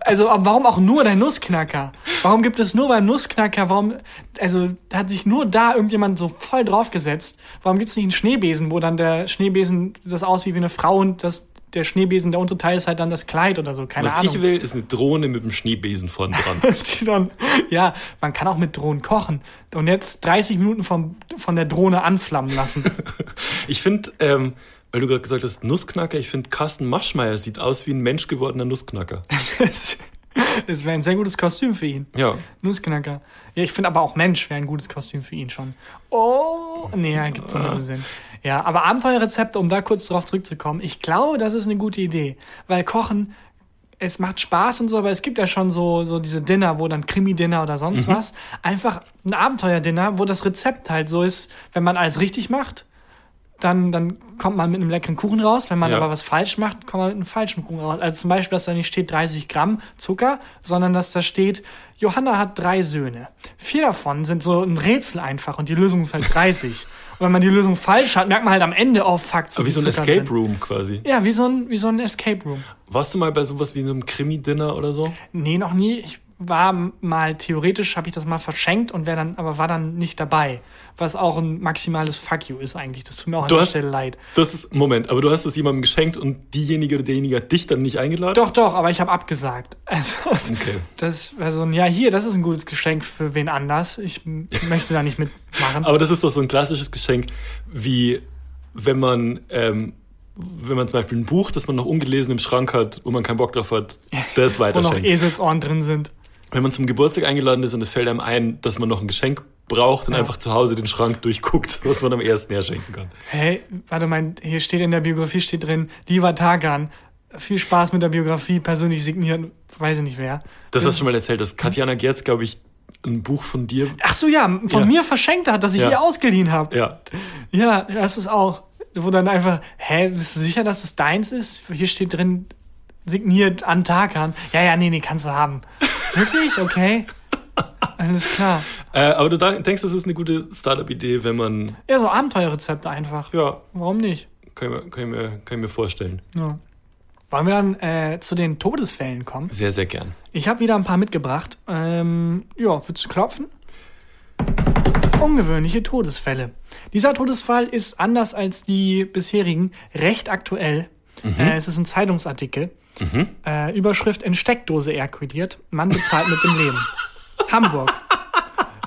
Also, warum auch nur der Nussknacker? Warum gibt es nur beim Nussknacker, warum, also, hat sich nur da irgendjemand so voll draufgesetzt. Warum gibt es nicht einen Schneebesen, wo dann der Schneebesen das aussieht wie eine Frau und das, der Schneebesen, der untere Teil ist halt dann das Kleid oder so, keine Was Ahnung. ich will, ist eine Drohne mit dem Schneebesen vorn [LAUGHS] dran. Ja, man kann auch mit Drohnen kochen. Und jetzt 30 Minuten vom, von der Drohne anflammen lassen. [LAUGHS] Ich finde, ähm, weil du gerade gesagt hast, Nussknacker, ich finde, Carsten Maschmeyer sieht aus wie ein Mensch gewordener Nussknacker. [LAUGHS] Das, wäre ein sehr gutes Kostüm für ihn. Ja. Nussknacker. Ja, ich finde aber auch Mensch wäre ein gutes Kostüm für ihn schon. Oh, nee, ja, gibt's andere Sinn. Ja, aber Abenteuerrezepte, um da kurz drauf zurückzukommen, ich glaube, das ist eine gute Idee. Weil Kochen, es macht Spaß und so, aber es gibt ja schon so, so diese Dinner, wo dann Krimi-Dinner oder sonst was. Einfach ein Abenteuer-Dinner, wo das Rezept halt so ist, wenn man alles richtig macht, dann, dann kommt man mit einem leckeren Kuchen raus. Wenn man Ja. aber was falsch macht, kommt man mit einem falschen Kuchen raus. Also zum Beispiel, dass da nicht steht 30 Gramm Zucker, sondern dass da steht, Johanna hat drei Söhne. Vier davon sind so ein Rätsel einfach und die Lösung ist halt 30. und wenn man die Lösung falsch hat, merkt man halt am Ende, oh fuck, zu Aber wie so ein Zucker Escape drin. Room quasi. Ja, wie so ein, wie so ein Escape Room. Warst du mal bei sowas wie so einem Krimi-Dinner oder so? Nee, noch nie. Ich war mal theoretisch, habe ich das mal verschenkt und wär dann, aber war dann nicht dabei. Was auch ein maximales Fuck you ist eigentlich. Das tut mir auch an Du der hast- Stelle leid. Das ist, Moment, aber du hast es jemandem geschenkt und diejenige oder derjenige hat dich dann nicht eingeladen? Doch, doch, aber ich habe abgesagt. [LAUGHS] Also, Okay. das war so ein, ja, hier, das ist ein gutes Geschenk für wen anders. Ich [LAUGHS] möchte da nicht mitmachen. Aber das ist doch so ein klassisches Geschenk, wie wenn man, ähm, wenn man zum Beispiel ein Buch, das man noch ungelesen im Schrank hat, wo man keinen Bock drauf hat, das wo noch weiterschenkt. Eselsohren drin sind. Wenn man zum Geburtstag eingeladen ist und es fällt einem ein, dass man noch ein Geschenk braucht und Ja. einfach zu Hause den Schrank durchguckt, [LAUGHS] was man am ersten herschenken kann. Hey, warte mal, hier steht in der Biografie steht drin, lieber Tagan, viel Spaß mit der Biografie, persönlich signieren, weiß ich nicht wer. Das hast du schon mal erzählt, dass Katjana Gerz, glaube ich, ein Buch von dir. Ach so, ja, von Ja. mir verschenkt hat, dass ich Ja. ihr ausgeliehen habe. Ja, Ja, das ist auch. Wo dann einfach, hä, bist du sicher, dass es deins ist? Hier steht drin, signiert an Tagan. Ja, ja, nee, nee, kannst du haben. Wirklich? Okay. Alles klar. äh, aber du denkst, das ist eine gute Startup-Idee, wenn man. Ja, so Abenteuerrezepte einfach. Ja, Warum nicht? kann ich mir, kann ich mir, kann ich mir vorstellen. Ja. Wollen wir dann äh, zu den Todesfällen kommen? Sehr, sehr gern. Ich habe wieder ein paar mitgebracht. Ähm, ja, willst du klopfen? Ungewöhnliche Todesfälle. Dieser Todesfall ist anders als die bisherigen recht aktuell. Äh, es ist ein Zeitungsartikel. Äh, Überschrift in Steckdose ejakuliert. Mann bezahlt mit dem Leben. [LAUGHS] Hamburg.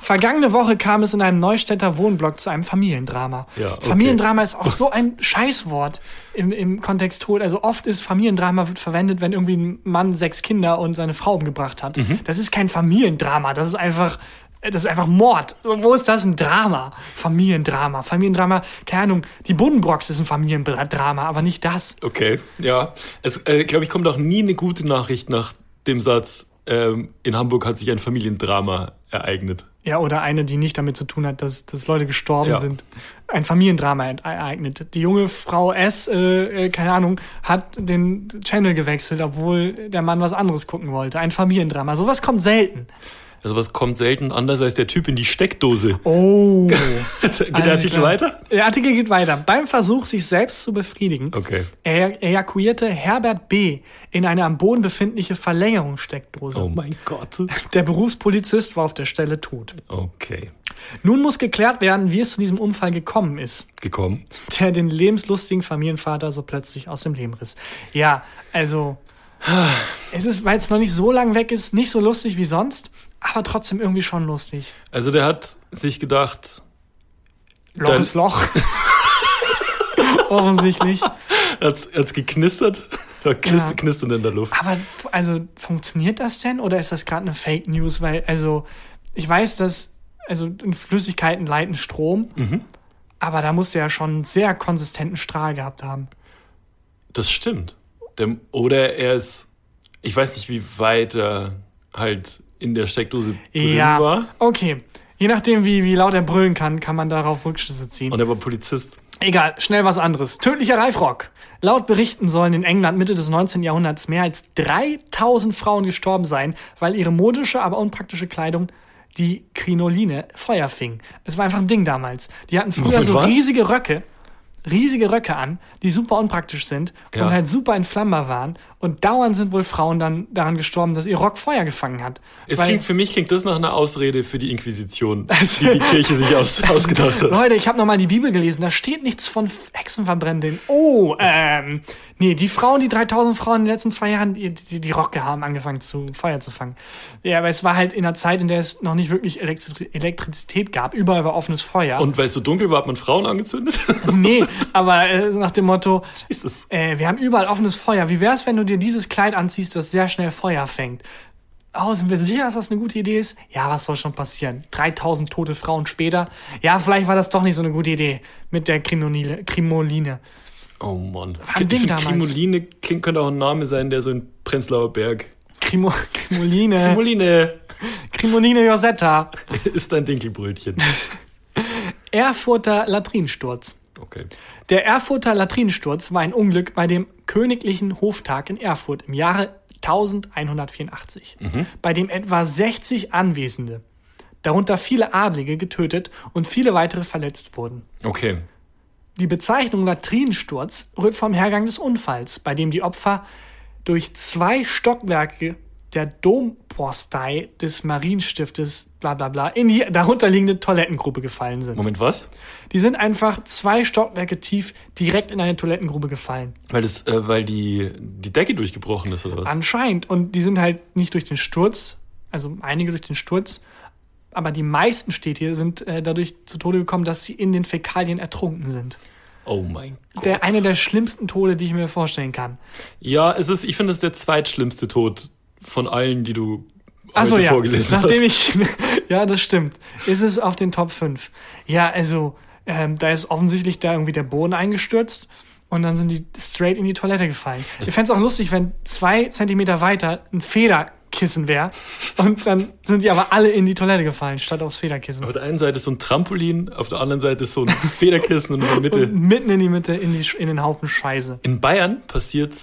Vergangene Woche kam es in einem Neustädter Wohnblock zu einem Familiendrama. Ja, okay. Familiendrama ist auch so ein Scheißwort im, im Kontext Tod. Also oft ist Familiendrama wird verwendet, wenn irgendwie ein Mann sechs Kinder und seine Frau umgebracht hat. Mhm. Das ist kein Familiendrama, das ist einfach, das ist einfach Mord. Wo ist das ein Drama? Familiendrama. Familiendrama, keine Ahnung, die Buddenbrocks ist ein Familiendrama, aber nicht das. Okay, ja. Es, äh, glaube ich, kommt auch nie eine gute Nachricht nach dem Satz, ähm, in Hamburg hat sich ein Familiendrama ereignet. Ja, oder eine, die nicht damit zu tun hat, dass, dass Leute gestorben Ja. sind. Ein Familiendrama ere- ereignet. Die junge Frau S, äh, äh, keine Ahnung, hat den Channel gewechselt, obwohl der Mann was anderes gucken wollte. Ein Familiendrama. Sowas kommt selten. Also was kommt selten anders als der Typ in die Steckdose. Oh. [LAUGHS] Geht der Artikel weiter? Der Artikel geht weiter. Beim Versuch, sich selbst zu befriedigen, Okay. er ejakulierte Herbert B. in eine am Boden befindliche Verlängerungssteckdose. Oh mein Gott. [LAUGHS] Der Berufspolizist war auf der Stelle tot. Okay. Nun muss geklärt werden, wie es zu diesem Unfall gekommen ist. Gekommen. der den lebenslustigen Familienvater so plötzlich aus dem Leben riss. Ja, also [SIGHS] es ist, weil es noch nicht so lang weg ist, nicht so lustig wie sonst, aber trotzdem irgendwie schon lustig. Also der hat sich gedacht, Loch ist Loch. [LAUGHS] Offensichtlich. hat's, hat's geknistert? Da knist, Ja. knistern in der Luft. Aber also funktioniert das denn oder ist das gerade eine Fake News? Weil also ich weiß, dass also in Flüssigkeiten leiten Strom, aber da musst du ja schon einen sehr konsistenten Strahl gehabt haben. Das stimmt. Der, oder er ist, ich weiß nicht, wie weit er halt in der Steckdose drin Ja, war. okay. Je nachdem, wie, wie laut er brüllen kann, kann man darauf Rückschlüsse ziehen. Und er war Polizist. Egal, schnell was anderes. Tödlicher Reifrock. Laut Berichten sollen in England Mitte des 19. Jahrhunderts mehr als 3000 Frauen gestorben sein, weil ihre modische, aber unpraktische Kleidung, die Krinoline, Feuer fing. Es war einfach ein Ding damals. Die hatten früher so was? riesige Röcke, riesige Röcke an, die super unpraktisch sind Ja. und halt super entflammbar waren. Und dauernd sind wohl Frauen dann daran gestorben, dass ihr Rock Feuer gefangen hat. Es Weil- klingt, für mich klingt das nach einer Ausrede für die Inquisition, Also- [LAUGHS] die die Kirche sich aus, [LAUGHS] ausgedacht hat. Leute, ich habe nochmal die Bibel gelesen, da steht nichts von Hexenverbrennen. Oh, ähm, nee, die Frauen, die 3000 Frauen in den letzten zwei Jahren, die, die, die Rocke haben angefangen zu Feuer zu fangen. Ja, aber es war halt in einer Zeit, in der es noch nicht wirklich Elektri Elektrizität gab. Überall war offenes Feuer. Und weil es so dunkel war, hat man Frauen angezündet? nee, [LAUGHS] aber äh, nach dem Motto, äh, wir haben überall offenes Feuer. Wie wär's, wenn du dir dieses Kleid anziehst, das sehr schnell Feuer fängt? Oh, sind wir sicher, dass das eine gute Idee ist? Ja, was soll schon passieren? 3000 tote Frauen später? Ja, vielleicht war das doch nicht so eine gute Idee mit der Krimoline. Krimoline. Oh Mann. ein Ding damals. Krimoline klingt, könnte auch ein Name sein, der so in Prenzlauer Berg. Krimo, Krimoline. Krimoline Krimoline Josetta. [LAUGHS] ist ein Dinkelbrötchen. Erfurter Latrinensturz. Okay. Der Erfurter Latrinensturz war ein Unglück bei dem Königlichen Hoftag in Erfurt im Jahre 1184, bei dem etwa 60 Anwesende, darunter viele Adlige, getötet und viele weitere verletzt wurden. Okay. Die Bezeichnung Latrinensturz rührt vom Hergang des Unfalls, bei dem die Opfer durch zwei Stockwerke der Dompostei des Marienstiftes bla bla bla in die darunterliegende Toilettengrube gefallen sind. Moment, was? Die sind einfach zwei Stockwerke tief direkt in eine Toilettengrube gefallen. Weil, das, äh, weil die, die Decke durchgebrochen ist, oder was? Anscheinend. Und die sind halt nicht durch den Sturz, also einige durch den Sturz, aber die meisten steht hier, sind äh, dadurch zu Tode gekommen, dass sie in den Fäkalien ertrunken sind. Oh mein Gott. Der, eine der schlimmsten Tode, die ich mir vorstellen kann. ja, es ist, ich finde, es ist der zweitschlimmste Tod von allen, die du Achso, ja. vorgelesen Nachdem hast. ich [LAUGHS] ja, das stimmt. Ist es auf den Top 5. Ja, also, ähm, da ist offensichtlich da irgendwie der Boden eingestürzt und dann sind die straight in die Toilette gefallen. Ich fände es auch lustig, wenn zwei Zentimeter weiter ein Federkissen wäre und dann sind die aber alle in die Toilette gefallen, statt aufs Federkissen. Auf der einen Seite ist so ein Trampolin, auf der anderen Seite ist so ein Federkissen und in der [LAUGHS] Mitte. Und mitten in die Mitte, in, die, in den Haufen Scheiße. In Bayern passiert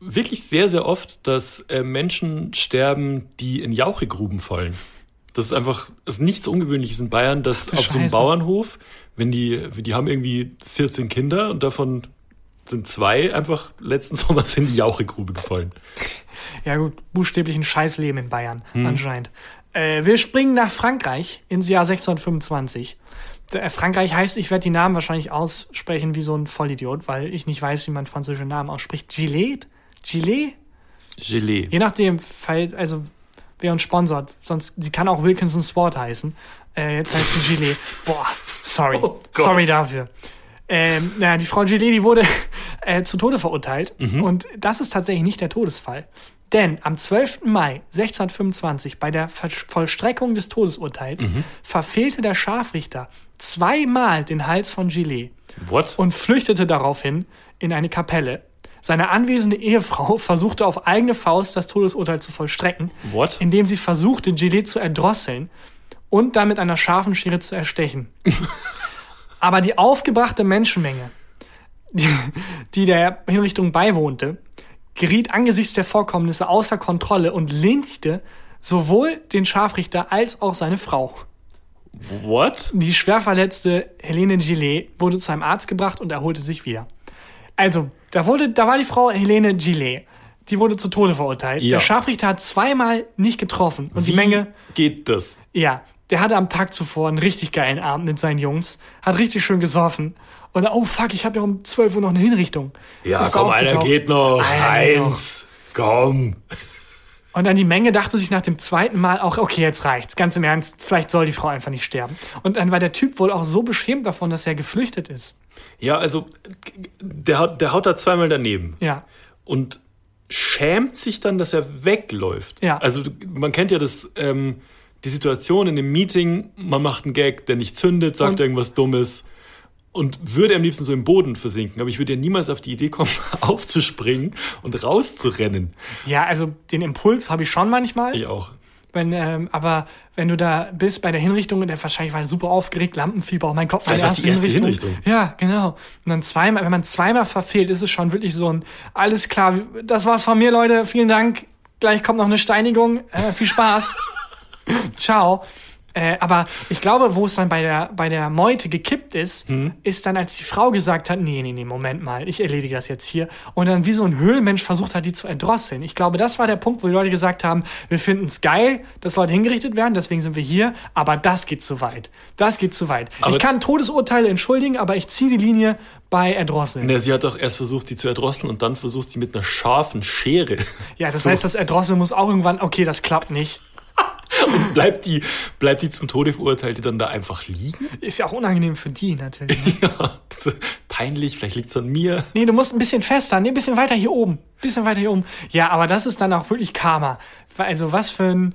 wirklich sehr, sehr oft, dass äh, Menschen sterben, die in Jauchegruben fallen. Das ist einfach, das ist nichts Ungewöhnliches in Bayern, dass auf so einem Scheiße. Bauernhof, wenn die, die haben irgendwie 14 Kinder und davon sind zwei einfach letzten [LAUGHS] Sommer in die Jauchegrube gefallen. Ja gut, buchstäblich ein Scheißleben in Bayern, anscheinend. Äh, wir springen nach Frankreich ins Jahr 1625. Der- Frankreich heißt, ich werde die Namen wahrscheinlich aussprechen wie so ein Vollidiot, weil ich nicht weiß, wie man französische Namen ausspricht. Gillet? Gillet? Gelee. Je nachdem, also wer uns sponsort. Sonst, sie kann auch Wilkinson Sport heißen. Äh, jetzt heißt sie Gillet. Boah, sorry. Oh sorry dafür. Ähm, naja, die Frau Gillet, die wurde äh, zu Tode verurteilt. Und das ist tatsächlich nicht der Todesfall. Denn am 12. Mai 1625, bei der Ver Vollstreckung des Todesurteils, verfehlte der Scharfrichter zweimal den Hals von Gillet What? und flüchtete daraufhin in eine Kapelle. Seine anwesende Ehefrau [LAUGHS] versuchte auf eigene Faust das Todesurteil zu vollstrecken, What? indem sie versuchte, Gillet zu erdrosseln und dann mit einer scharfen Schere zu erstechen. [LAUGHS] Aber die aufgebrachte Menschenmenge, die, die der Hinrichtung beiwohnte, geriet angesichts der Vorkommnisse außer Kontrolle und lynchte sowohl den Scharfrichter als auch seine Frau. What? Die schwer verletzte Helene Gillet wurde zu einem Arzt gebracht und erholte sich wieder. Also, da, wurde, da war die Frau Helene Gillet. Die wurde zu Tode verurteilt. Ja. Der Scharfrichter hat zweimal nicht getroffen. Und Wie die Menge, geht das? ja, der hatte am Tag zuvor einen richtig geilen Abend mit seinen Jungs, hat richtig schön gesoffen. Und oh fuck, ich habe ja um 12 Uhr noch eine Hinrichtung. Ja, Ist komm, einer geht noch. Einer geht noch. Eins. Komm. Und dann die Menge dachte sich nach dem zweiten Mal auch, okay, jetzt reicht's. Ganz im Ernst, vielleicht soll die Frau einfach nicht sterben. Und dann war der Typ wohl auch so beschämt davon, dass er geflüchtet ist. Ja, also der, haut- der haut da zweimal daneben. Ja. und schämt sich dann, dass er wegläuft. Ja. Also man kennt ja das, ähm, die Situation in einem Meeting, man macht einen Gag, der nicht zündet, sagt Und- irgendwas Dummes und würde am liebsten so im Boden versinken. Aber ich würde ja niemals auf die Idee kommen, [LAUGHS] aufzuspringen und rauszurennen. Ja, also den Impuls habe ich schon manchmal. Ich auch. Wenn, ähm, aber wenn du da bist bei der Hinrichtung, der wahrscheinlich war super aufgeregt, Lampenfieber, oh mein Gott, meine war's die erste Hinrichtung. Ja, genau. Und dann zweimal, wenn man zweimal verfehlt, ist es schon wirklich so ein, alles klar, das war's von mir, Leute, vielen Dank. Gleich kommt noch eine Steinigung. Äh, viel Spaß. [LAUGHS] Ciao. Äh, aber ich glaube, wo es dann bei der, bei der Meute gekippt ist, Mhm. ist dann, als die Frau gesagt hat, nee, nee, nee, Moment mal, ich erledige das jetzt hier. Und dann wie so ein Höhlenmensch versucht hat, die zu erdrosseln. Ich glaube, das war der Punkt, wo die Leute gesagt haben, wir finden es geil, dass Leute hingerichtet werden, deswegen sind wir hier, aber das geht zu weit. Das geht zu weit. Aber- ich kann Todesurteile entschuldigen, aber ich ziehe die Linie bei Erdrosseln. Ja, sie hat doch erst versucht, die zu erdrosseln und dann versucht sie mit einer scharfen Schere. Ja, das So. heißt, das Erdrosseln muss auch irgendwann, okay, das klappt nicht. [LAUGHS] Bleibt die, bleibt die zum Tode verurteilte dann da einfach liegen? Ist ja auch unangenehm für die natürlich. ne? [LAUGHS] Ja, peinlich, vielleicht liegt's an mir. Nee, du musst ein bisschen fester, nee, ein bisschen weiter hier oben. Bisschen weiter hier oben. Ja, aber das ist dann auch wirklich Karma. Also was für ein,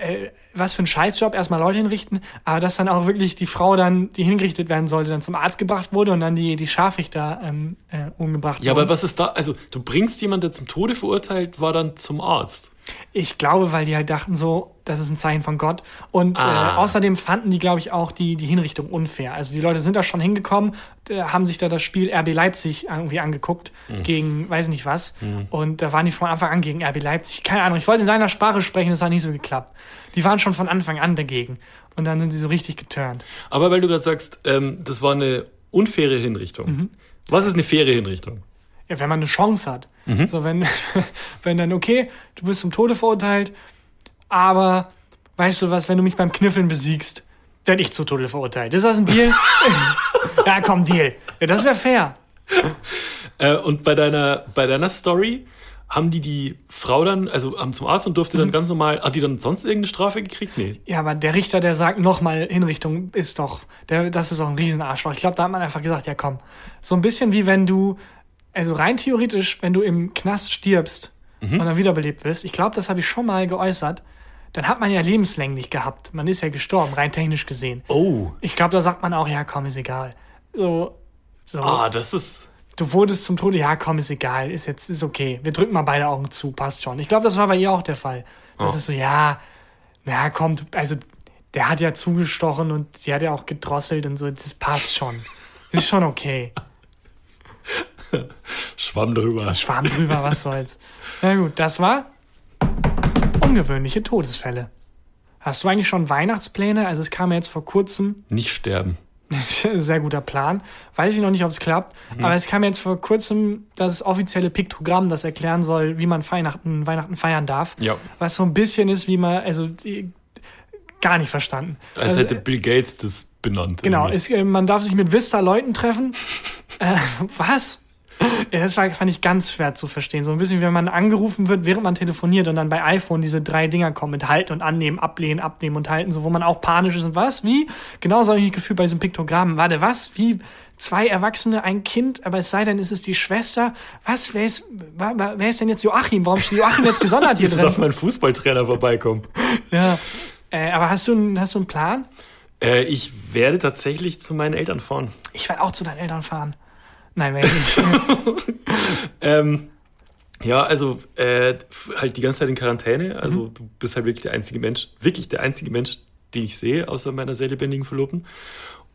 äh, was für ein Scheißjob, erstmal Leute hinrichten, aber dass dann auch wirklich die Frau dann, die hingerichtet werden sollte, dann zum Arzt gebracht wurde und dann die, die Scharfrichter ähm, äh, umgebracht Ja, wurden. aber was ist da? Also, du bringst jemanden, der zum Tode verurteilt war, dann zum Arzt. Ich glaube, weil die halt dachten so, das ist ein Zeichen von Gott. Und Ah. äh, außerdem fanden die, glaube ich, auch die, die Hinrichtung unfair. Also die Leute sind da schon hingekommen, äh, haben sich da das Spiel RB Leipzig irgendwie angeguckt, Mhm. gegen weiß nicht was. Und da waren die von Anfang an gegen RB Leipzig. Keine Ahnung, ich wollte in seiner Sprache sprechen, das hat nicht so geklappt. Die waren schon von Anfang an dagegen. Und dann sind sie so richtig geturnt. Aber weil du gerade sagst, ähm, das war eine unfaire Hinrichtung. Mhm. Was ist eine faire Hinrichtung? Ja, wenn man eine Chance hat. So, wenn, [LAUGHS] wenn dann, okay, du bist zum Tode verurteilt, aber weißt du was, wenn du mich beim Kniffeln besiegst, werde ich zu Tode verurteilt. Ist das ein Deal? [LAUGHS] ja, komm, Deal. Ja, das wäre fair. [LAUGHS] Äh, und bei deiner, bei deiner Story haben die die Frau dann, also haben zum Arzt und durfte Mhm. dann ganz normal, hat die dann sonst irgendeine Strafe gekriegt? Nee. Ja, aber der Richter, der sagt nochmal Hinrichtung, ist doch, der, das ist doch ein Riesenarschloch. Ich glaube, da hat man einfach gesagt, ja komm. So ein bisschen wie wenn du, also rein theoretisch, wenn du im Knast stirbst und dann wiederbelebt wirst, ich glaube, das habe ich schon mal geäußert, dann hat man ja lebenslänglich gehabt. Man ist ja gestorben, rein technisch gesehen. Oh. Ich glaube, da sagt man auch, ja, komm, ist egal. So, so. Ah, das ist. Du wurdest zum Tode, ja, komm, ist egal, ist jetzt, ist okay. Wir drücken mal beide Augen zu, passt schon. Ich glaube, das war bei ihr auch der Fall. Das Oh. ist so, ja, ja, kommt, also, der hat ja zugestochen und die hat ja auch gedrosselt und so, das passt schon. Ist schon okay. [LAUGHS] [LAUGHS] Schwamm drüber. Schwarm drüber, was soll's. Na gut, das war ungewöhnliche Todesfälle. Hast du eigentlich schon Weihnachtspläne? Also es kam ja jetzt vor kurzem, Nicht sterben. [LAUGHS] sehr guter Plan. Weiß ich noch nicht, ob es klappt, Mhm. aber es kam jetzt vor kurzem das offizielle Piktogramm, das erklären soll, wie man Weihnachten, Weihnachten feiern darf. Ja. Was so ein bisschen ist, wie man, also die, gar nicht verstanden. Als Also, hätte Bill Gates das benannt. Genau, es, äh, man darf sich mit Vista Leuten treffen. [LAUGHS] äh, was? Ja, das war, fand ich ganz schwer zu verstehen. So ein bisschen, wie wenn man angerufen wird, während man telefoniert und dann bei iPhone diese drei Dinger kommen mit halten und annehmen, ablehnen, abnehmen und halten, so wo man auch panisch ist und was? Wie? Genau so habe ich mich gefühlt bei diesem Piktogramm. Warte, was? Wie? Zwei Erwachsene, ein Kind, aber es sei denn, ist es die Schwester. Was? Wer ist, wer ist denn jetzt Joachim? Warum steht Joachim jetzt gesondert hier [LAUGHS] Jetzt darf drin? mein Fußballtrainer vorbeikommen. Ja. Äh, aber hast du, einen- hast du einen Plan? Äh, ich werde tatsächlich zu meinen Eltern fahren. Ich werde auch zu deinen Eltern fahren. Nein, ich nicht. [LAUGHS] Ähm, ja, also äh, halt die ganze Zeit in Quarantäne. Also du bist halt wirklich der einzige Mensch, wirklich der einzige Mensch, den ich sehe, außer meiner sehr lebendigen Verlobten.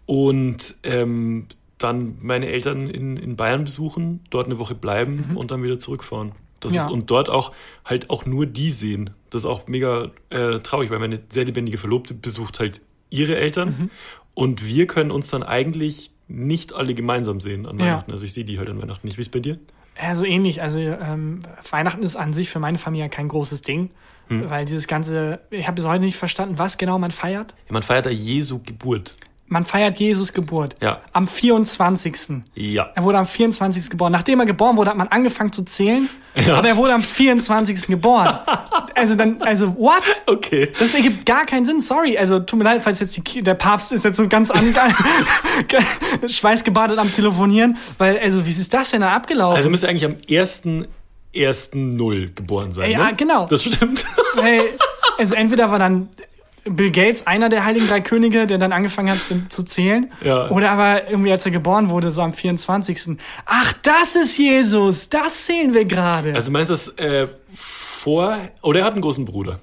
Und ähm, dann meine Eltern in, in Bayern besuchen, dort eine Woche bleiben und dann wieder zurückfahren. Das Ja. ist, und dort auch halt auch nur die sehen. Das ist auch mega äh, traurig, weil meine sehr lebendige Verlobte besucht halt ihre Eltern und wir können uns dann eigentlich nicht alle gemeinsam sehen an Ja. Weihnachten. Also ich sehe die halt an Weihnachten nicht. Wie ist bei dir? Ja, so ähnlich. Also ähm, Weihnachten ist an sich für meine Familie kein großes Ding, weil dieses ganze, ich habe bis heute nicht verstanden, was genau man feiert. Ja, man feiert da Jesu Geburt. Man feiert Jesus Geburt. Ja. Am 24. Ja. Er wurde am 24. geboren. Nachdem er geboren wurde, hat man angefangen zu zählen, Ja. aber er wurde am 24. geboren. [LAUGHS] also dann, also what? Okay. Das ergibt gar keinen Sinn, sorry. Also tut mir leid, falls jetzt die, der Papst ist jetzt so ganz an, [LAUGHS] schweißgebadet am Telefonieren, weil, also wie ist das denn da abgelaufen? Also müsste eigentlich am 1.1.0 geboren sein. Ja, ne? genau. Das stimmt. Hey, also entweder war dann Bill Gates einer der heiligen drei Könige, der dann angefangen hat zu zählen, Ja. oder aber irgendwie als er geboren wurde, so am 24. Ach, das ist Jesus, das sehen wir gerade. Also meinst du das äh, vor. Oder er hat einen großen Bruder.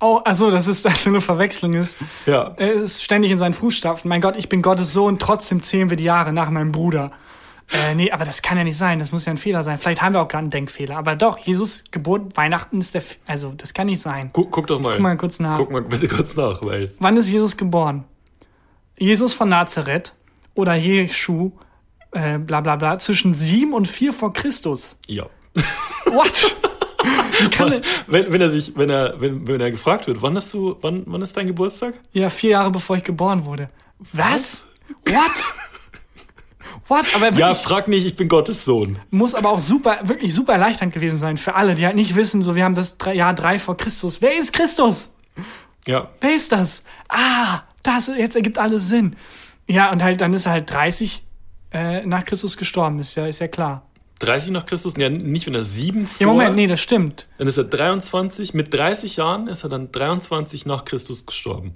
oh, also das ist [LAUGHS] also eine Verwechslung ist. Ja. Er ist ständig in seinen Fußstapfen. Mein Gott, ich bin Gottes Sohn, trotzdem zählen wir die Jahre nach meinem Bruder. Äh, nee, aber das kann ja nicht sein. Das muss ja ein Fehler sein. Vielleicht haben wir auch gerade einen Denkfehler. Aber doch, Jesus Geburt, Weihnachten ist der. F also, das kann nicht sein. Guck, guck doch mal. Guck mal kurz nach. Guck mal bitte kurz nach, weil. Wann ist Jesus geboren? Jesus von Nazareth oder Jeschu, äh, bla bla bla, zwischen 7 und 4 vor Christus. Ja. What? [LAUGHS] Wenn, wenn er sich, wenn er, wenn, wenn er gefragt wird, wann hast du, wann, wann ist dein Geburtstag? ja, vier Jahre bevor ich geboren wurde. Was? What? [LAUGHS] What? Aber wirklich, Ja, frag nicht, ich bin Gottes Sohn. muss aber auch super, wirklich super erleichternd gewesen sein für alle, die halt nicht wissen, so wir haben das drei, Jahr 3 vor Christus. Wer ist Christus? Ja. Wer ist das? Ah, das jetzt ergibt alles Sinn. Ja, und halt dann ist er halt 30 äh, nach Christus gestorben, ist ja, ist ja klar. 30 nach Christus? Ja, nicht wenn er 7 vor. Ja, Moment, nee, das stimmt. Dann ist er 23. Mit 30 Jahren ist er dann 23 nach Christus gestorben.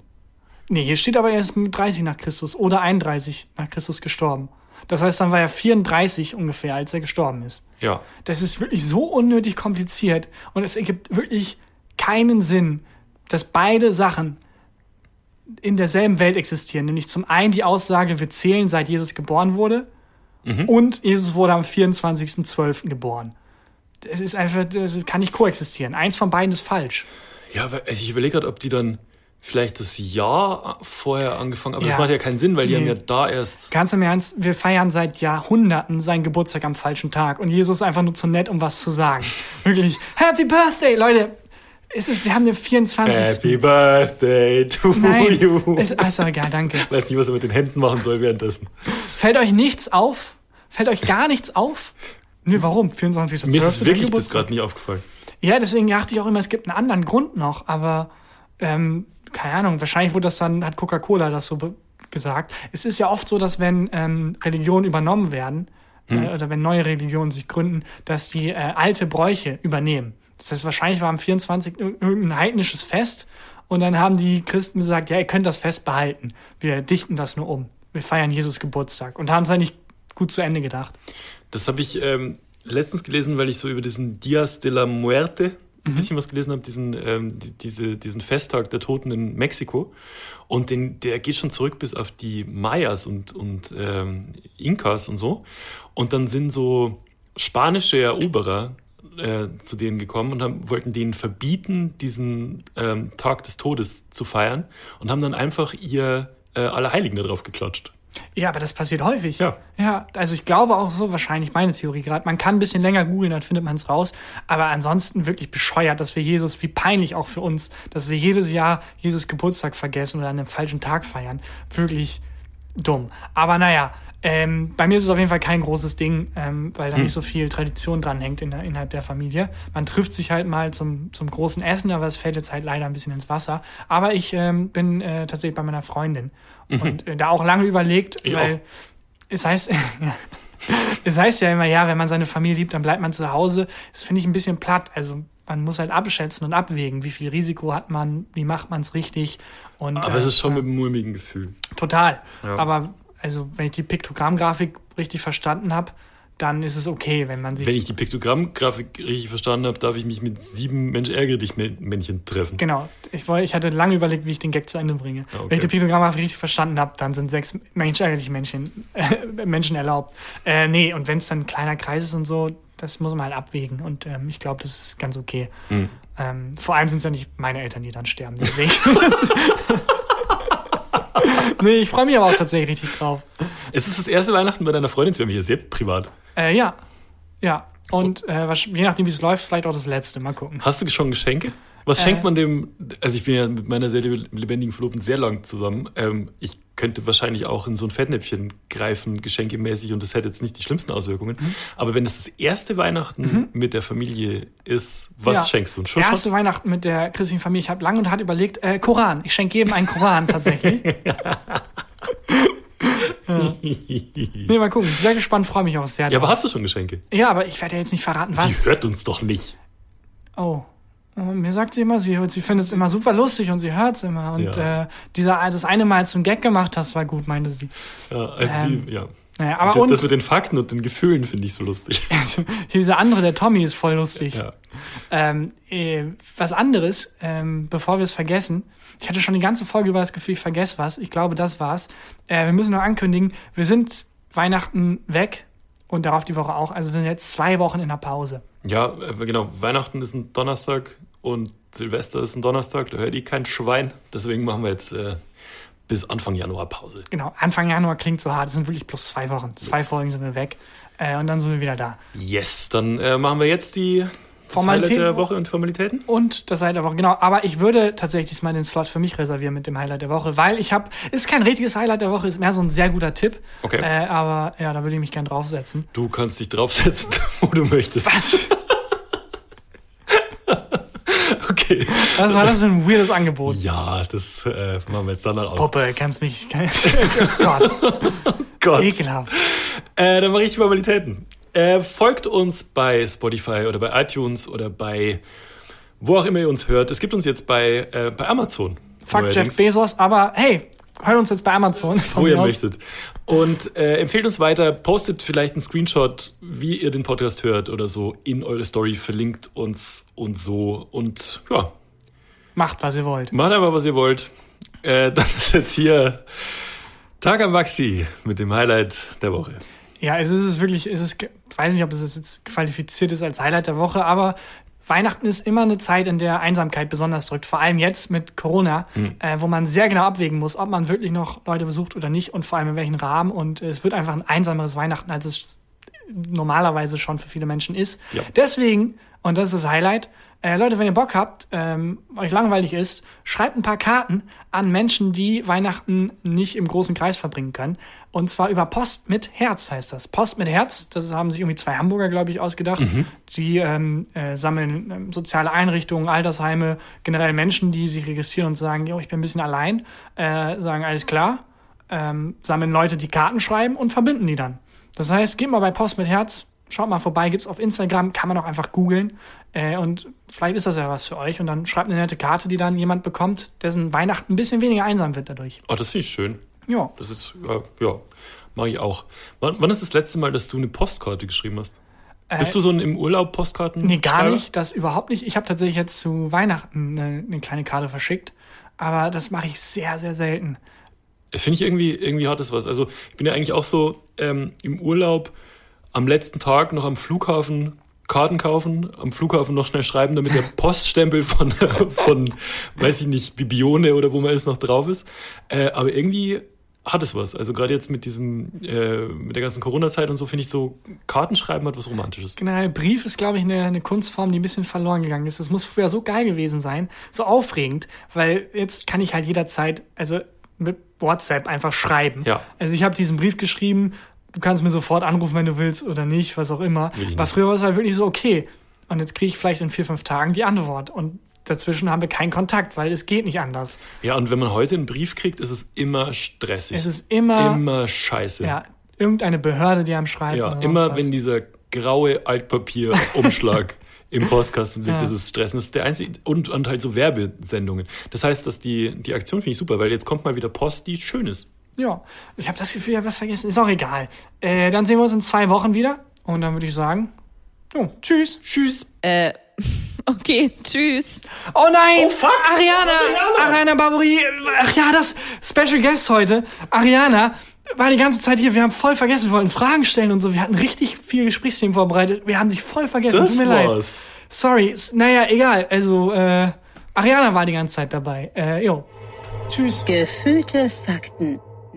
Nee, hier steht aber, er ist mit 30 nach Christus oder 31 nach Christus gestorben. Das heißt, dann war er 34 ungefähr, als er gestorben ist. Ja. Das ist wirklich so unnötig kompliziert und es ergibt wirklich keinen Sinn, dass beide Sachen in derselben Welt existieren. Nämlich zum einen die Aussage, wir zählen, seit Jesus geboren wurde und Jesus wurde am 24.12. geboren. Das ist einfach, das kann nicht koexistieren. Eins von beiden ist falsch. Ja, also ich überlege gerade, ob die dann vielleicht das Jahr vorher angefangen Aber Ja. das macht ja keinen Sinn, weil die Nee. haben ja da erst. Ganz im Ernst, wir feiern seit Jahrhunderten seinen Geburtstag am falschen Tag und Jesus ist einfach nur zu nett, um was zu sagen. [LAUGHS] Wirklich, Happy Birthday, Leute! Es ist, wir haben den 24. Happy Birthday to Nein, you. ist, ist doch egal, danke. Weiß nicht, was er mit den Händen machen soll währenddessen. Fällt euch nichts auf? Fällt euch gar nichts auf? Nö, warum? 24. Mir ist es 12. wirklich bis gerade nie aufgefallen. Ja, deswegen dachte ich auch immer, es gibt einen anderen Grund noch, aber ähm, keine Ahnung, wahrscheinlich wurde das dann, hat Coca-Cola das so gesagt. Es ist ja oft so, dass wenn ähm, Religionen übernommen werden, Hm. äh, oder wenn neue Religionen sich gründen, dass die äh, alte Bräuche übernehmen. Das heißt, wahrscheinlich war am 24. ir- irgendein heidnisches Fest Und dann haben die Christen gesagt, ja, ihr könnt das Fest behalten. Wir dichten das nur um. Wir feiern Jesus Geburtstag. Und haben es eigentlich gut zu Ende gedacht. Das habe ich ähm, letztens gelesen, weil ich so über diesen Dias de la Muerte ein bisschen was gelesen habe, diesen, ähm, die, diese, diesen Festtag der Toten in Mexiko. Und den, der geht schon zurück bis auf die Mayas und, und ähm, Inkas und so. Und dann sind so spanische Eroberer äh, zu denen gekommen und haben, wollten denen verbieten, diesen ähm, Tag des Todes zu feiern und haben dann einfach ihr äh, Allerheiligen darauf geklatscht. Ja, aber das passiert häufig. Ja. Ja, also ich glaube auch so, wahrscheinlich meine Theorie gerade. Man kann ein bisschen länger googeln, dann findet man es raus. Aber ansonsten wirklich bescheuert, dass wir Jesus, wie peinlich auch für uns, dass wir jedes Jahr Jesus Geburtstag vergessen oder an einem falschen Tag feiern. Wirklich dumm. Aber naja, ähm, bei mir ist es auf jeden Fall kein großes Ding, ähm, weil da Hm. nicht so viel Tradition dran hängt in der, innerhalb der Familie. Man trifft sich halt mal zum, zum großen Essen, aber es fällt jetzt halt leider ein bisschen ins Wasser. Aber ich ähm, bin äh, tatsächlich bei meiner Freundin und äh, da auch lange überlegt, Mhm. Ich weil auch. es heißt, [LAUGHS] es heißt ja immer, ja, wenn man seine Familie liebt, dann bleibt man zu Hause. Das finde ich ein bisschen platt. Also man muss halt abschätzen und abwägen, wie viel Risiko hat man, wie macht man es richtig. Und, Aber äh, es ist schon mit einem mulmigen Gefühl. Total. Ja. Aber also, wenn ich die Piktogrammgrafik richtig verstanden habe, dann ist es okay, wenn man sich. Wenn ich die Piktogrammgrafik richtig verstanden habe, darf ich mich mit sieben Mensch ärgere dich Männchen treffen. genau. Ich, wollte, ich hatte lange überlegt, wie ich den Gag zu Ende bringe. Ah, okay. Wenn ich die Piktogrammgrafik richtig verstanden habe, dann sind sechs Mensch ärgerlich Menschen, äh, [LAUGHS] Menschen erlaubt. Äh, nee, und wenn es dann ein kleiner Kreis ist und so, das muss man halt abwägen. Und ähm, ich glaube, das ist ganz okay. Hm. Ähm, vor allem sind es ja nicht meine Eltern, die dann sterben. [LAUGHS] Deswegen. [LAUGHS] nee, ich freue mich aber auch tatsächlich richtig drauf. Es ist das erste Weihnachten bei deiner Freundin, sie haben hier sehr privat. Äh, ja. Ja. Und äh, je nachdem, wie es läuft, vielleicht auch das letzte. Mal gucken. Hast du schon Geschenke? Was Äh. schenkt man dem? Also ich bin ja mit meiner sehr lebendigen Verlobten sehr lang zusammen. Ähm, ich könnte wahrscheinlich auch in so ein Fettnäpfchen greifen, geschenkemäßig, und das hätte jetzt nicht die schlimmsten Auswirkungen. Mhm. Aber wenn das das erste Weihnachten mit der Familie ist, was Ja. schenkst du? Ein Schuss? Erste Weihnachten mit der christlichen Familie. Ich habe lange und hart überlegt, äh, Koran. Ich schenke jedem einen Koran tatsächlich. [LAUGHS] nee, mal gucken. Sehr gespannt, freue mich auch sehr. ja, aber drauf. hast du schon Geschenke? ja, aber ich werde ja jetzt nicht verraten, was. Die hört uns doch nicht. Oh. Mir sagt sie immer, sie, sie findet es immer super lustig und sie hört es immer. Und Ja. äh, dieser, das eine Mal, einen Gag gemacht hast, war gut, meinte sie. Ja, also Ähm, die, ja. Naja, aber das, und das mit den Fakten und den Gefühlen finde ich so lustig. [LAUGHS] dieser andere, der Tommy, ist voll lustig. Ja. Ähm, äh, was anderes, ähm, bevor wir es vergessen. Ich hatte schon die ganze Folge über das Gefühl, ich vergesse was. Ich glaube, das war's. Äh, wir müssen noch ankündigen, wir sind Weihnachten weg und darauf die Woche auch. Also wir sind jetzt zwei Wochen in der Pause. Ja, äh, genau. Weihnachten ist ein Donnerstag und Silvester ist ein Donnerstag. Da hört eh kein Schwein. Deswegen machen wir jetzt äh, bis Anfang Januar Pause. Genau, Anfang Januar klingt so hart. Es sind wirklich bloß zwei Wochen. Zwei Folgen sind wir weg. Äh, und dann sind wir wieder da. Yes, dann äh, machen wir jetzt die Formalitäten. Highlight der Woche und Formalitäten. Und das Highlight der Woche, genau. Aber ich würde tatsächlich diesmal den Slot für mich reservieren mit dem Highlight der Woche, weil ich habe, ist kein richtiges Highlight der Woche, ist mehr so ein sehr guter Tipp. Okay. Äh, aber ja, da würde ich mich gern draufsetzen. Du kannst dich draufsetzen, [LAUGHS] wo du möchtest. Was? Okay. Was war das für ein weirdes Angebot? Ja, das äh, machen wir jetzt danach aus. Puppe, kannst mich. Kannst, oh Gott, [LAUGHS] Gott. ekelhaft. Äh, dann mache ich die Formalitäten. Äh, folgt uns bei Spotify oder bei iTunes oder bei wo auch immer ihr uns hört. Es gibt uns jetzt bei, äh, bei Amazon. Fuck. Jeff Bezos, aber hey, hört uns jetzt bei Amazon. wo ihr aus. möchtet. Und äh, empfehlt uns weiter, postet vielleicht einen Screenshot, wie ihr den Podcast hört oder so, in eure Story, verlinkt uns und so. Und ja, Macht, was ihr wollt. macht einfach, was ihr wollt. Äh, [LAUGHS] dann ist jetzt hier Takambashi mit dem Highlight der Woche. Ja, also es ist wirklich, es ist, weiß nicht, ob es jetzt qualifiziert ist als Highlight der Woche, aber Weihnachten ist immer eine Zeit, in der Einsamkeit besonders drückt. Vor allem jetzt mit Corona, äh, wo man sehr genau abwägen muss, ob man wirklich noch Leute besucht oder nicht und vor allem in welchem Rahmen. Und es wird einfach ein einsameres Weihnachten, als es normalerweise schon für viele Menschen ist. Ja. Deswegen, und das ist das Highlight, äh, Leute, wenn ihr Bock habt, ähm, euch langweilig ist, schreibt ein paar Karten an Menschen, die Weihnachten nicht im großen Kreis verbringen können. Und zwar über Post mit Herz heißt das. Post mit Herz, das haben sich irgendwie zwei Hamburger, glaube ich, ausgedacht. Die ähm, äh, sammeln ähm, soziale Einrichtungen, Altersheime, generell Menschen, die sich registrieren und sagen, jo, ich bin ein bisschen allein, äh, sagen, alles klar, ähm, sammeln Leute, die Karten schreiben und verbinden die dann. Das heißt, geht mal bei Post mit Herz, schaut mal vorbei, gibt's auf Instagram, kann man auch einfach googeln. Äh, und vielleicht ist das ja was für euch. Und dann schreibt eine nette Karte, die dann jemand bekommt, dessen Weihnachten ein bisschen weniger einsam wird dadurch. Oh, das finde ich schön. Ja. Das ist, ja, ja mache ich auch. Wann, wann ist das letzte Mal, dass du eine Postkarte geschrieben hast? Bist du so ein im Urlaub Postkarten? Äh, Nee, gar nicht. Das überhaupt nicht. Ich habe tatsächlich jetzt zu Weihnachten eine, eine kleine Karte verschickt. Aber das mache ich sehr, sehr selten. Finde ich irgendwie, irgendwie hat es was. Also ich bin ja eigentlich auch so ähm, im Urlaub am letzten Tag noch am Flughafen Karten kaufen, am Flughafen noch schnell schreiben, damit der Poststempel von, [LAUGHS] von weiß ich nicht, Bibione oder wo man ist, noch drauf ist. Äh, aber irgendwie hat es was. Also gerade jetzt mit diesem, äh, mit der ganzen Corona-Zeit und so, finde ich so, Kartenschreiben hat was Romantisches. Generell, Brief ist, glaube ich, eine, eine Kunstform, die ein bisschen verloren gegangen ist. Das muss früher so geil gewesen sein, so aufregend, weil jetzt kann ich halt jederzeit, also mit WhatsApp einfach schreiben. Ja. Also ich habe diesen Brief geschrieben, du kannst mir sofort anrufen, wenn du willst oder nicht, was auch immer. Aber früher war es halt wirklich so, okay, und jetzt kriege ich vielleicht in vier, fünf Tagen die Antwort. Und dazwischen haben wir keinen Kontakt, weil es geht nicht anders. Ja, und wenn man heute einen Brief kriegt, ist es immer stressig. Es ist immer, immer scheiße. ja, irgendeine Behörde, die einem schreibt. Ja, immer wenn dieser graue Altpapierumschlag [LAUGHS] im Postkasten liegt, Ja. ist es Stress. Das ist der einzige, und, und halt so Werbesendungen. Das heißt, dass die, die Aktion finde ich super, weil jetzt kommt mal wieder Post, die schön ist. Ja, ich habe das Gefühl, ich habe was vergessen. Ist auch egal. Äh, dann sehen wir uns in zwei Wochen wieder. Und dann würde ich sagen, oh, tschüss. Tschüss. Äh, [LAUGHS] okay, tschüss. Oh nein! Oh, fuck! Ariana! Ariana! Ariana! Ach ja, das Special Guest heute. Ariana war die ganze Zeit hier. Wir haben voll vergessen, wir wollten Fragen stellen und so. Wir hatten richtig viel Gesprächsthemen vorbereitet. Wir haben dich voll vergessen. Das Tut mir leid. war's. Sorry. S- Naja, egal. Also, äh, Ariana war die ganze Zeit dabei. Äh, jo. Tschüss. Gefühlte Fakten